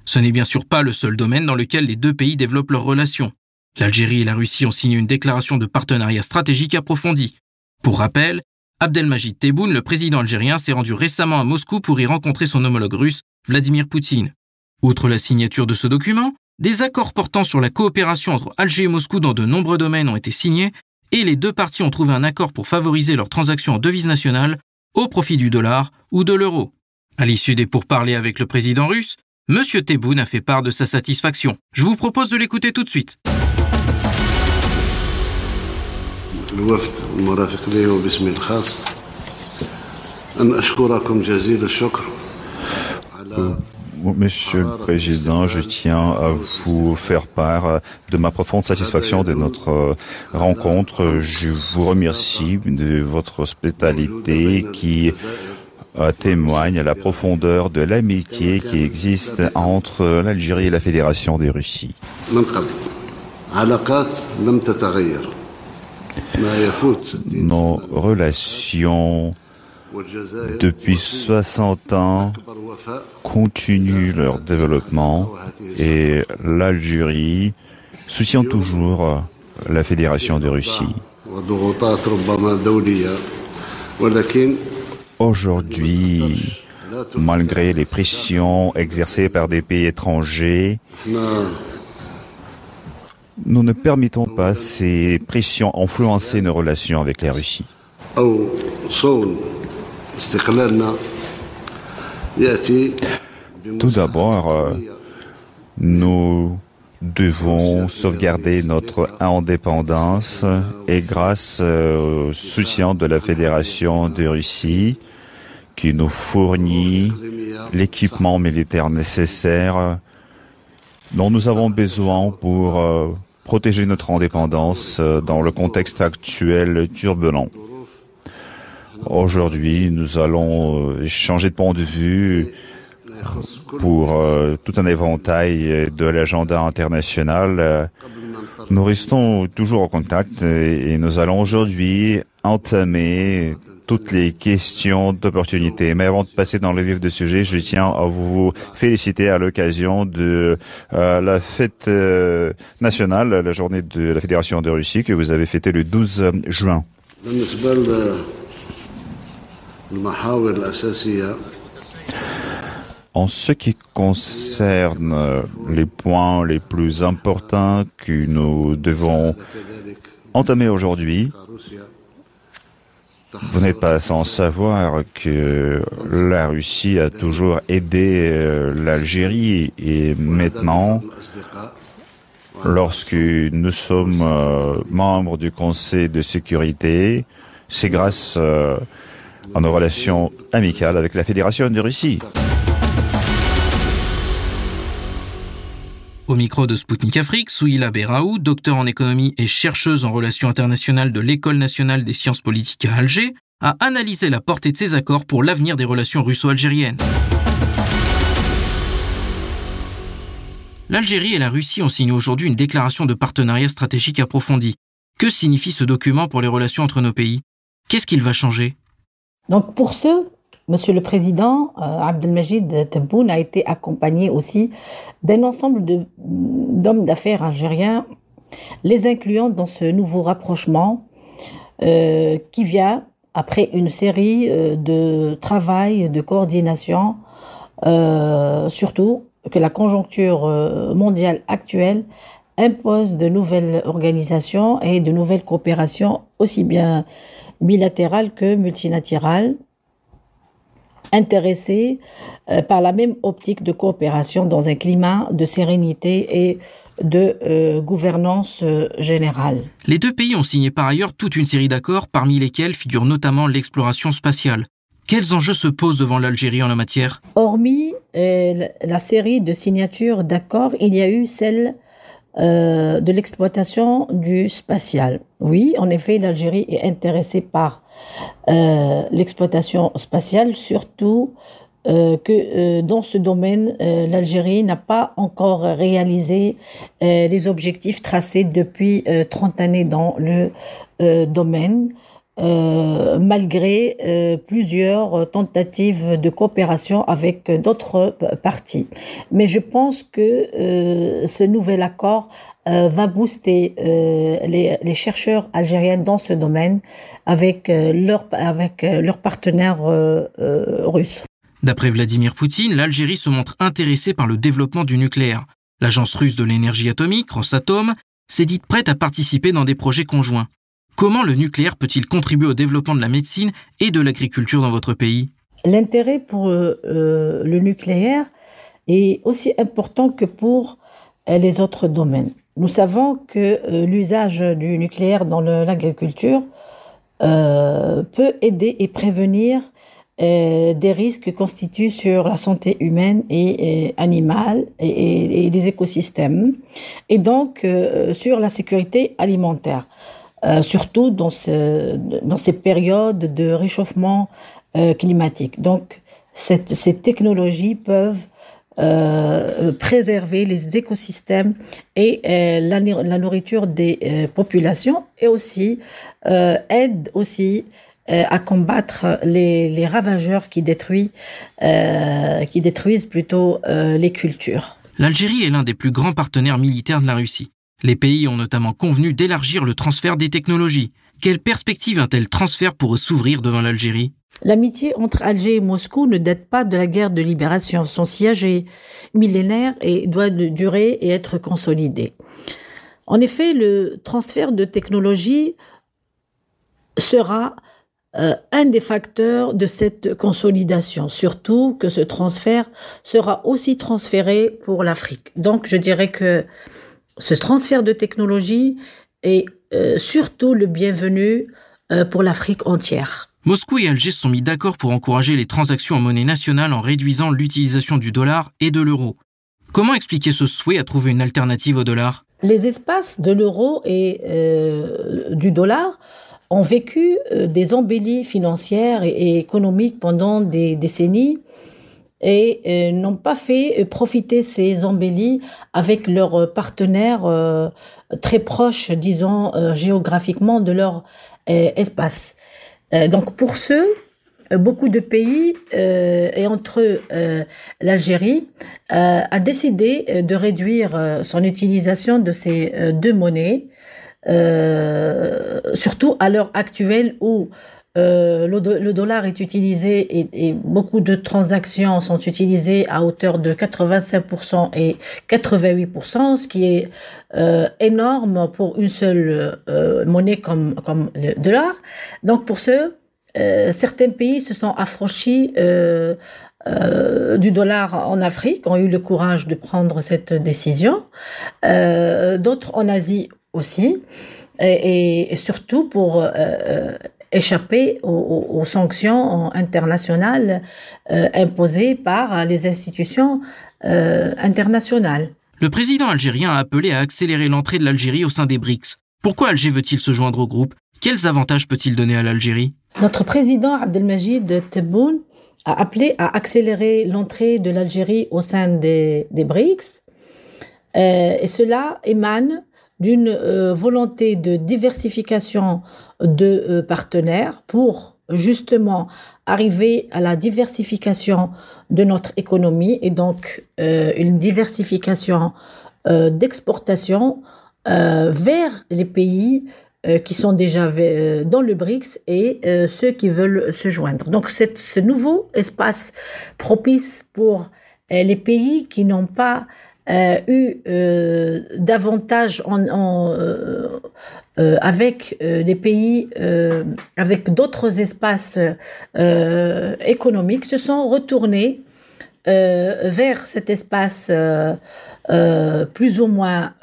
Ce n'est bien sûr pas le seul domaine dans lequel les deux pays développent leurs relations. L'Algérie et la Russie ont signé une déclaration de partenariat stratégique approfondi. Pour rappel, Abdelmajid Tebboune, le président algérien, s'est rendu récemment à Moscou pour y rencontrer son homologue russe, Vladimir Poutine. Outre la signature de ce document, des accords portant sur la coopération entre Alger et Moscou dans de nombreux domaines ont été signés et les deux parties ont trouvé un accord pour favoriser leurs transactions en devises nationales au profit du dollar ou de l'euro. À l'issue des pourparlers avec le président russe, M. Tebboune a fait part de sa satisfaction. Je vous propose de l'écouter tout de suite. Monsieur le Président, je tiens à vous faire part de ma profonde satisfaction de notre rencontre. Je vous remercie de votre hospitalité qui témoigne à la profondeur de l'amitié qui existe entre l'Algérie et la Fédération des Russies. Nos relations depuis 60 ans continuent leur développement et l'Algérie soutient toujours la Fédération de Russie. Aujourd'hui, malgré les pressions exercées par des pays étrangers, nous ne permettons pas ces pressions influencer nos relations avec la Russie. Tout d'abord, euh, nous devons sauvegarder notre indépendance et grâce euh, au soutien de la Fédération de Russie qui nous fournit l'équipement militaire nécessaire dont nous avons besoin pour euh, protéger notre indépendance dans le contexte actuel turbulent. Aujourd'hui, nous allons euh, changer de point de vue pour euh, tout un éventail de l'agenda international. Nous restons toujours en contact et nous allons aujourd'hui entamer toutes les questions d'opportunité. Mais avant de passer dans le vif du sujet, je tiens à vous féliciter à l'occasion de euh, la fête nationale, la journée de la Fédération de Russie que vous avez fêtée le 12 juin. En ce qui concerne les points les plus importants que nous devons entamer aujourd'hui, vous n'êtes pas sans savoir que la Russie a toujours aidé euh, l'Algérie et maintenant, lorsque nous sommes euh, membres du Conseil de sécurité, c'est grâce euh, en nos relations amicales avec la Fédération de Russie. Au micro de Spoutnik Afrique, Souila Beraou, docteur en économie et chercheuse en relations internationales de l'École nationale des sciences politiques à Alger, a analysé la portée de ces accords pour l'avenir des relations russo-algériennes. L'Algérie et la Russie ont signé aujourd'hui une déclaration de partenariat stratégique approfondi. Que signifie ce document pour les relations entre nos pays? Qu'est-ce qu'il va changer? Donc pour ce, Monsieur le Président, euh, Abdelmajid Tebboune a été accompagné aussi d'un ensemble d'hommes d'affaires algériens, les incluant dans ce nouveau rapprochement euh, qui vient après une série euh, de travail, de coordination, surtout que la conjoncture mondiale actuelle impose de nouvelles organisations et de nouvelles coopérations aussi bien bilatérale que multilatérale, intéressée euh, par la même optique de coopération dans un climat de sérénité et de euh, gouvernance euh, générale. Les deux pays ont signé par ailleurs toute une série d'accords parmi lesquels figure notamment l'exploration spatiale. Quels enjeux se posent devant l'Algérie en la matière? Hormis la série de signatures d'accords, il y a eu celle euh, de l'exploitation du spatial. Oui, en effet, l'Algérie est intéressée par euh, l'exploitation spatiale, surtout euh, que dans ce domaine, l'Algérie n'a pas encore réalisé les objectifs tracés depuis 30 années dans le domaine. Malgré plusieurs tentatives de coopération avec d'autres parties. Mais je pense que ce nouvel accord va booster les, chercheurs algériens dans ce domaine avec leurs avec partenaires russes. D'après Vladimir Poutine, l'Algérie se montre intéressée par le développement du nucléaire. L'agence russe de l'énergie atomique, Rosatom, s'est dite prête à participer dans des projets conjoints. Comment le nucléaire peut-il contribuer au développement de la médecine et de l'agriculture dans votre pays? L'intérêt pour euh, euh, le nucléaire est aussi important que pour euh, les autres domaines. Nous savons que l'usage du nucléaire dans l'agriculture peut aider et prévenir des risques constituent sur la santé humaine et, animale et, les écosystèmes, et donc sur la sécurité alimentaire, euh, surtout dans, ce, dans ces périodes de réchauffement climatique. Donc, ces technologies peuvent préserver les écosystèmes et la, nourriture des populations et aussi aide aussi euh, à combattre les, ravageurs qui détruisent, euh, plutôt euh, les cultures. L'Algérie est l'un des plus grands partenaires militaires de la Russie. Les pays ont notamment convenu d'élargir le transfert des technologies. Quelle perspective un tel transfert pourrait s'ouvrir devant l'Algérie? L'amitié entre Alger et Moscou ne date pas de la guerre de libération. Son siège est millénaire et doit durer et être consolidé. En effet, le transfert de technologies sera euh, un des facteurs de cette consolidation, surtout que ce transfert sera aussi transféré pour l'Afrique. Donc je dirais que ce transfert de technologie est euh, surtout le bienvenu euh, pour l'Afrique entière. Moscou et Alger se sont mis d'accord pour encourager les transactions en monnaie nationale en réduisant l'utilisation du dollar et de l'euro. Comment expliquer ce souhait à trouver une alternative au dollar? Les espaces de l'euro et du dollar ont vécu euh, des embellies financières et économiques pendant des décennies et euh, n'ont pas fait euh, profiter ces embellies avec leurs partenaires très proches, disons, géographiquement de leur espace. donc pour ceux, beaucoup de pays, et entre eux l'Algérie, a décidé de réduire son utilisation de ces deux monnaies euh, surtout à l'heure actuelle où euh, le, dollar est utilisé et, beaucoup de transactions sont utilisées à hauteur de 85% et 88%, ce qui est euh, énorme pour une seule monnaie comme, comme le dollar. Donc pour ce, certains pays se sont affranchis du dollar en Afrique, ont eu le courage de prendre cette décision. D'autres en Asie aussi, et, surtout pour euh, euh, échapper aux, sanctions internationales euh, imposées par les institutions internationales. Le président algérien a appelé à accélérer l'entrée de l'Algérie au sein des BRICS. Pourquoi Alger veut-il se joindre au groupe? Quels avantages peut-il donner à l'Algérie? Notre président Abdelmajid Tebboune a appelé à accélérer l'entrée de l'Algérie au sein des, des BRICS. et cela émane d'une euh, volonté de diversification de euh, partenaires pour justement arriver à la diversification de notre économie et donc euh, une diversification d'exportation vers les pays qui sont déjà dans le BRICS et ceux qui veulent se joindre. Donc ce nouveau espace propice pour les pays qui n'ont pas eu euh, davantage en, euh, euh avec les pays, avec d'autres espaces économiques, se sont retournés vers cet espace plus ou moins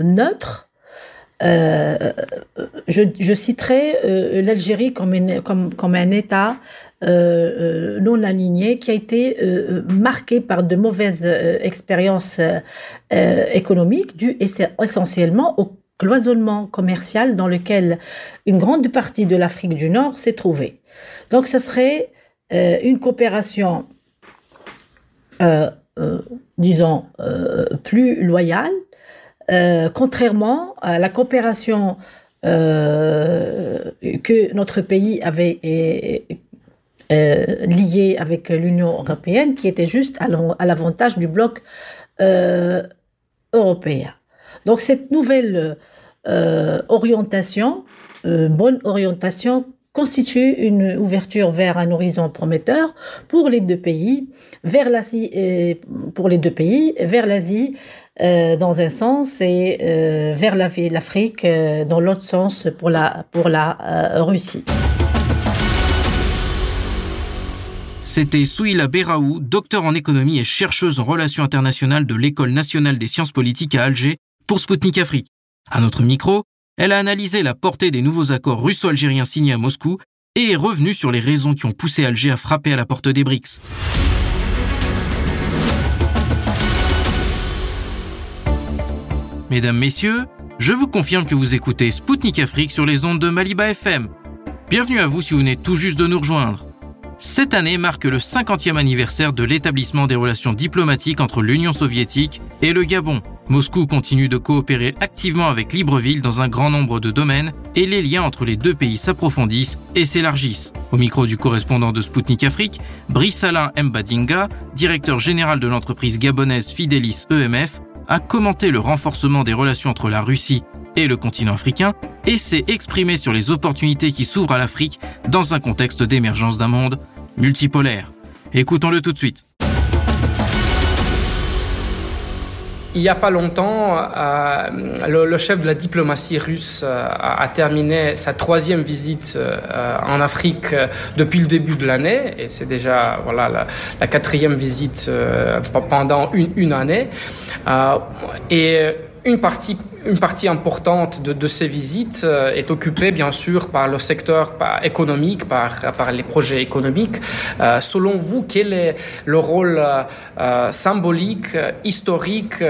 neutre. Je, je, citerai l'Algérie comme, comme, comme, un État euh, euh, non aligné qui a été euh, marqué par de mauvaises expériences économiques dues essentiellement au cloisonnement commercial dans lequel une grande partie de l'Afrique du Nord s'est trouvée. Donc ce serait une coopération, disons, plus loyale, contrairement à la coopération que notre pays avait lié avec l'Union européenne, qui était juste à l'avantage du bloc européen. Donc cette nouvelle orientation, bonne orientation, constitue une ouverture vers un horizon prometteur pour les deux pays, vers l'Asie pour les deux pays, vers l'Asie euh, dans un sens et euh, vers l'Afrique euh, dans l'autre sens pour la pour la Russie. C'était Souila Beraou, docteur en économie et chercheuse en relations internationales de l'École nationale des sciences politiques à Alger pour Sputnik Afrique. À notre micro, elle a analysé la portée des nouveaux accords russo-algériens signés à Moscou et est revenue sur les raisons qui ont poussé Alger à frapper à la porte des BRICS. Mesdames, Messieurs, je vous confirme que vous écoutez Spoutnik Afrique sur les ondes de Maliba FM. Bienvenue à vous si vous venez tout juste de nous rejoindre. Cette année marque le 50e anniversaire de l'établissement des relations diplomatiques entre l'Union soviétique et le Gabon. Moscou continue de coopérer activement avec Libreville dans un grand nombre de domaines et les liens entre les deux pays s'approfondissent et s'élargissent. Au micro du correspondant de Spoutnik Afrique, Brice Alain Mbadinga, directeur général de l'entreprise gabonaise Fidelis EMF, a commenté le renforcement des relations entre la Russie et le continent africain et s'est exprimé sur les opportunités qui s'ouvrent à l'Afrique dans un contexte d'émergence d'un monde multipolaire. Écoutons-le tout de suite. Il n'y a pas longtemps, euh, le, chef de la diplomatie russe euh, a, terminé sa troisième visite euh, en Afrique depuis le début de l'année, et c'est déjà voilà la, quatrième visite pendant une, une année. et une partie, une partie importante de, ces visites euh, est occupée bien sûr par le secteur économique, par, les projets économiques. Euh, selon vous, quel est le rôle euh, symbolique, historique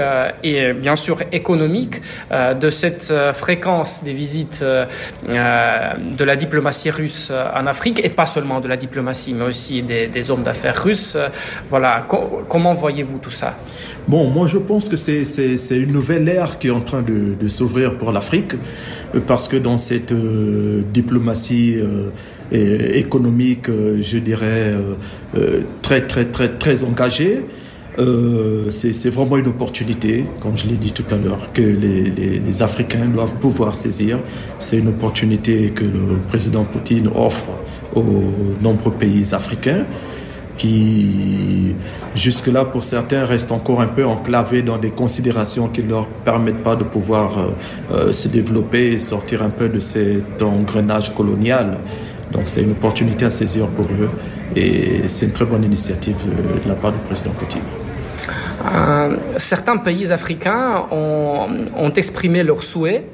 et bien sûr économique de cette fréquence des visites de la diplomatie russe en Afrique et pas seulement de la diplomatie, mais aussi des hommes d'affaires russes? Voilà, comment voyez-vous tout ça? Bon, moi je pense que c'est une nouvelle ère qui est en train de, s'ouvrir pour l'Afrique, euh, parce que dans cette euh, diplomatie euh, économique, je dirais, très, très, très, très engagée, c'est vraiment une opportunité, comme je l'ai dit tout à l'heure, que les, les, Africains doivent pouvoir saisir. C'est une opportunité que le président Poutine offre aux nombreux pays africains qui jusque-là pour certains restent encore un peu enclavés dans des considérations qui ne leur permettent pas de pouvoir euh, euh, se développer et sortir un peu de cet engrenage colonial. Donc c'est une opportunité à saisir pour eux et c'est une très bonne initiative euh, de la part du président Poutine. certains pays africains ont, exprimé leur souhait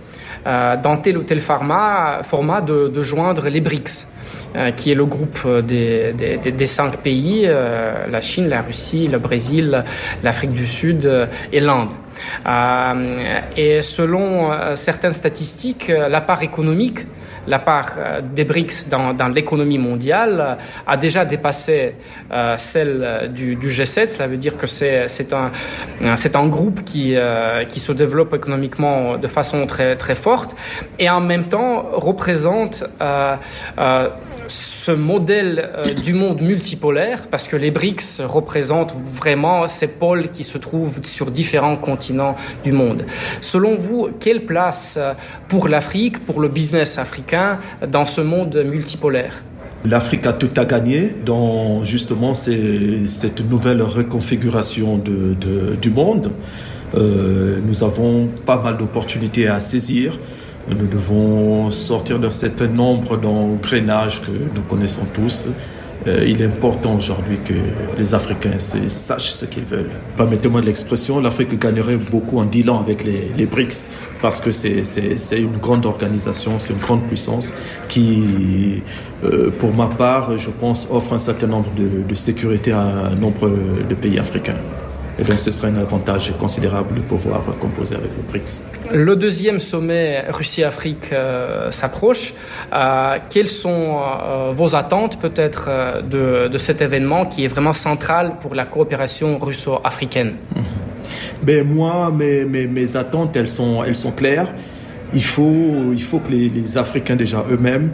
dans tel ou tel format, de joindre les BRICS. Euh, qui est le groupe euh, des, cinq pays, euh, la Chine, la Russie, le Brésil, l'Afrique du Sud et l'Inde. et selon certaines statistiques, la part économique la part des BRICS dans, l'économie mondiale a déjà dépassé celle du, du, G7. Cela veut dire que c'est un, groupe qui, se développe économiquement de façon très forte et en même temps représente ce modèle euh, du monde multipolaire, parce que les BRICS représentent vraiment ces pôles qui se trouvent sur différents continents du monde. Selon vous, quelle place euh, pour l'Afrique, pour le business africain, dans ce monde multipolaire? L'Afrique a tout à gagner dans justement cette nouvelle reconfiguration du monde. Euh, nous avons pas mal d'opportunités à saisir. Nous devons sortir d'un certain nombre d'engrenages que nous connaissons tous. Euh, il est important aujourd'hui que les Africains sachent ce qu'ils veulent. Permettez-moi l'expression, l'Afrique gagnerait beaucoup en dealant avec les, les BRICS parce que c'est une grande organisation, c'est une grande puissance qui, euh, pour ma part, je pense, offre un certain nombre de, de sécurité à un nombre de pays africains. Et donc, ce serait un avantage considérable de pouvoir composer avec les BRICS. Le deuxième sommet Russie-Afrique euh, s'approche. Euh, quelles sont euh, vos attentes peut-être de, de, cet événement qui est vraiment central pour la coopération russo-africaine? Ben, Moi, mes, mes, mes, attentes, elles sont, elles sont claires. il faut, il faut que les, Africains déjà eux-mêmes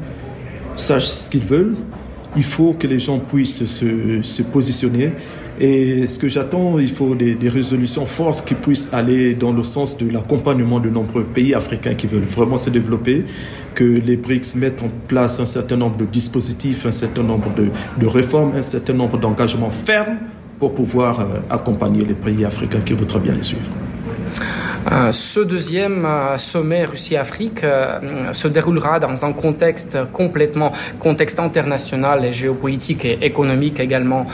sachent ce qu'ils veulent. Il faut que les gens puissent se, se positionner. Et ce que j'attends, il faut des, résolutions fortes qui puissent aller dans le sens de l'accompagnement de nombreux pays africains qui veulent vraiment se développer, que les BRICS mettent en place un certain nombre de dispositifs, un certain nombre de, de réformes, un certain nombre d'engagements fermes pour pouvoir euh, accompagner les pays africains qui voudraient bien les suivre. Euh, ce deuxième euh, sommet Russie-Afrique euh, se déroulera dans un contexte complètement, contexte international et géopolitique et économique également,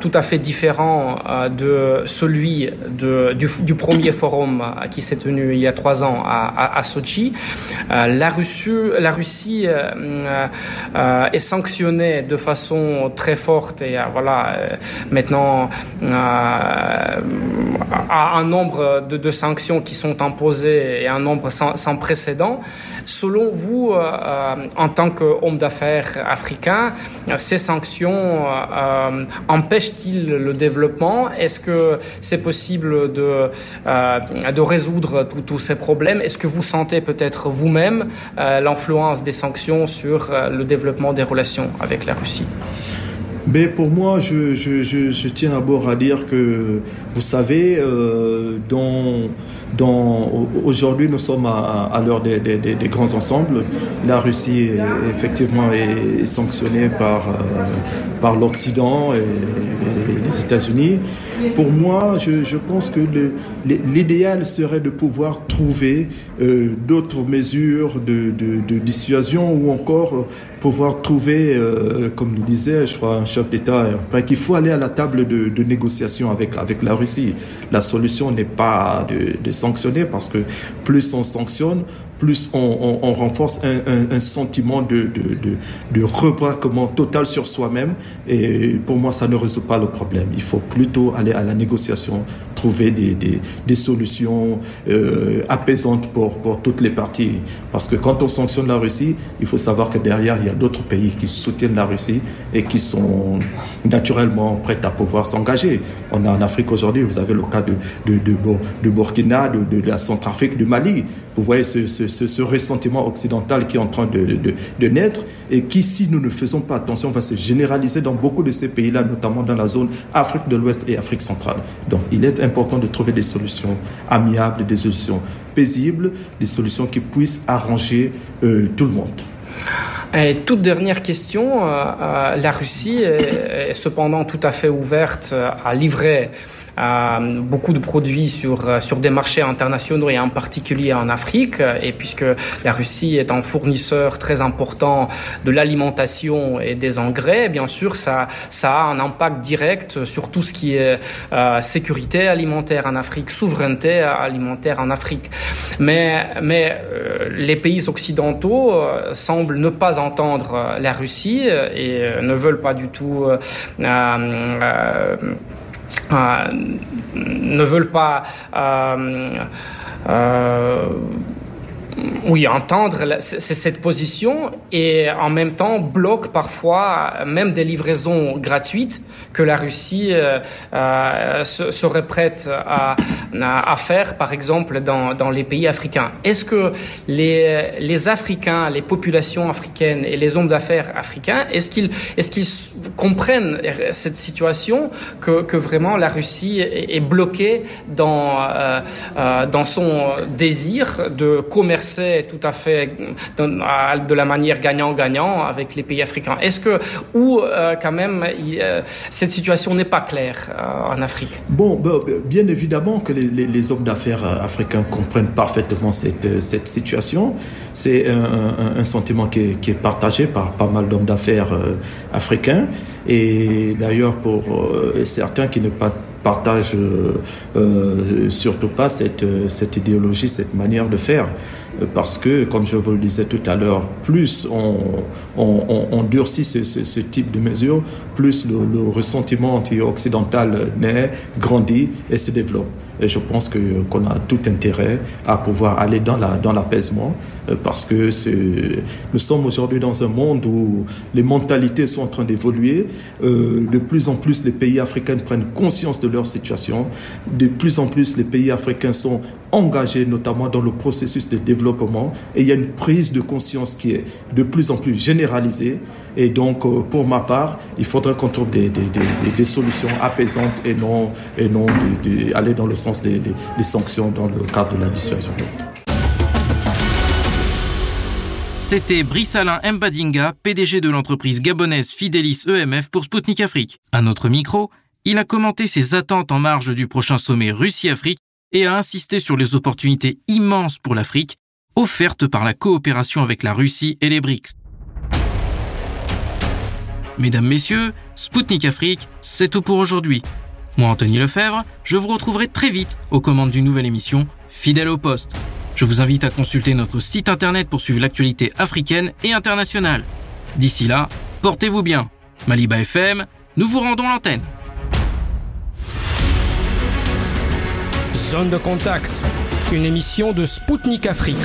tout à fait différent de celui de, du, premier forum qui s'est tenu il y a trois ans à, Sochi. La Russie, la Russie est sanctionnée de façon très forte et voilà maintenant à un nombre de, de sanctions qui sont imposées et un nombre sans, précédent. Selon vous, euh, euh, en tant qu'homme d'affaires africain, ces sanctions euh, empêchent-ils le développement? Est-ce que c'est possible de, de résoudre tous ces problèmes? Est-ce que vous sentez peut-être vous-même l'influence des sanctions sur le développement des relations avec la Russie? Mais pour moi, je, je, je, je tiens d'abord à dire que, vous savez, euh, aujourd'hui, nous sommes à, à l'heure des, des, des, grands ensembles. La Russie, est, effectivement, est sanctionnée par, euh, par l'Occident et, les États-Unis. Pour moi, je, pense que l'idéal serait de pouvoir trouver euh, d'autres mesures de, dissuasion ou encore pouvoir trouver, euh, comme le disait, je crois, un chef d'État, qu'il faut aller à la table de, négociation avec, la Russie. La solution n'est pas de sanctionner parce que plus on sanctionne, plus on, renforce un, sentiment de, de, rebraquement total sur soi-même. Et pour moi, ça ne résout pas le problème. Il faut plutôt aller à la négociation, trouver des, solutions euh, apaisantes pour, toutes les parties. Parce que quand on sanctionne la Russie, il faut savoir que derrière, il y a d'autres pays qui soutiennent la Russie et qui sont naturellement prêts à pouvoir s'engager. On a en Afrique aujourd'hui, vous avez le cas de, Burkina, de la Centrafrique, du Mali. Vous voyez ce, ce, ce, ressentiment occidental qui est en train de, de, naître et qui, si nous ne faisons pas attention, va se généraliser dans beaucoup de ces pays-là, notamment dans la zone Afrique de l'Ouest et Afrique centrale. Donc, il est important de trouver des solutions amiables, des solutions paisibles, des solutions qui puissent arranger euh, tout le monde. Et toute dernière question, euh, euh, la Russie est, cependant tout à fait ouverte à livrer euh, beaucoup de produits sur, euh, sur des marchés internationaux et en particulier en Afrique. Et puisque la Russie est un fournisseur très important de l'alimentation et des engrais, bien sûr, ça, ça a un impact direct sur tout ce qui est euh, sécurité alimentaire en Afrique, souveraineté alimentaire en Afrique. Mais, mais les pays occidentaux semblent ne pas entendre la Russie et ne veulent pas du tout ne veulent pas euh, euh, oui, entendre cette position et en même temps bloque parfois même des livraisons gratuites que la Russie euh, euh, serait prête à, à, faire, par exemple, dans, dans les pays africains. Est-ce que les, les Africains, les populations africaines et les hommes d'affaires africains, est-ce qu'ils est qu'ils comprennent cette situation que, que vraiment la Russie est, bloquée dans, euh, euh dans son désir de commercer tout à fait de la manière gagnant-gagnant avec les pays africains? Est-ce que, ou euh, quand même, euh, cette situation n'est pas claire euh, en Afrique Bon, ben, bien évidemment que les, hommes d'affaires euh, africains comprennent parfaitement cette, euh, cette situation. C'est un, sentiment qui est, partagé par pas mal d'hommes d'affaires africains. Et d'ailleurs, pour certains qui ne partagent surtout pas cette, cette idéologie, cette manière de faire parce que, comme je vous le disais tout à l'heure, plus on, durcit ce, type de mesures, plus le, ressentiment anti-occidental naît, grandit et se développe. Et je pense qu'on qu a tout intérêt à pouvoir aller dans l'apaisement. Euh, parce que nous sommes aujourd'hui dans un monde où les mentalités sont en train d'évoluer. Euh, de plus en plus, les pays africains prennent conscience de leur situation. De plus en plus, les pays africains sont engagés notamment dans le processus de développement et il y a une prise de conscience qui est de plus en plus généralisée. Et donc, euh, pour ma part, il faudrait qu'on trouve des, solutions apaisantes et non, et non aller dans le sens des, sanctions dans le cadre de la dissuasion. C'était Brice Alain Mbadinga, PDG de l'entreprise gabonaise Fidelis EMF pour Sputnik Afrique. À notre micro, il a commenté ses attentes en marge du prochain sommet Russie-Afrique et a insisté sur les opportunités immenses pour l'Afrique offertes par la coopération avec la Russie et les BRICS. Mesdames, Messieurs, Spoutnik Afrique, c'est tout pour aujourd'hui. Moi, Anthony Lefebvre, je vous retrouverai très vite aux commandes d'une nouvelle émission, Fidèle au poste. Je vous invite à consulter notre site internet pour suivre l'actualité africaine et internationale. D'ici là, portez-vous bien. Maliba FM, nous vous rendons l'antenne. Zone de contact, une émission de Spoutnik Afrique.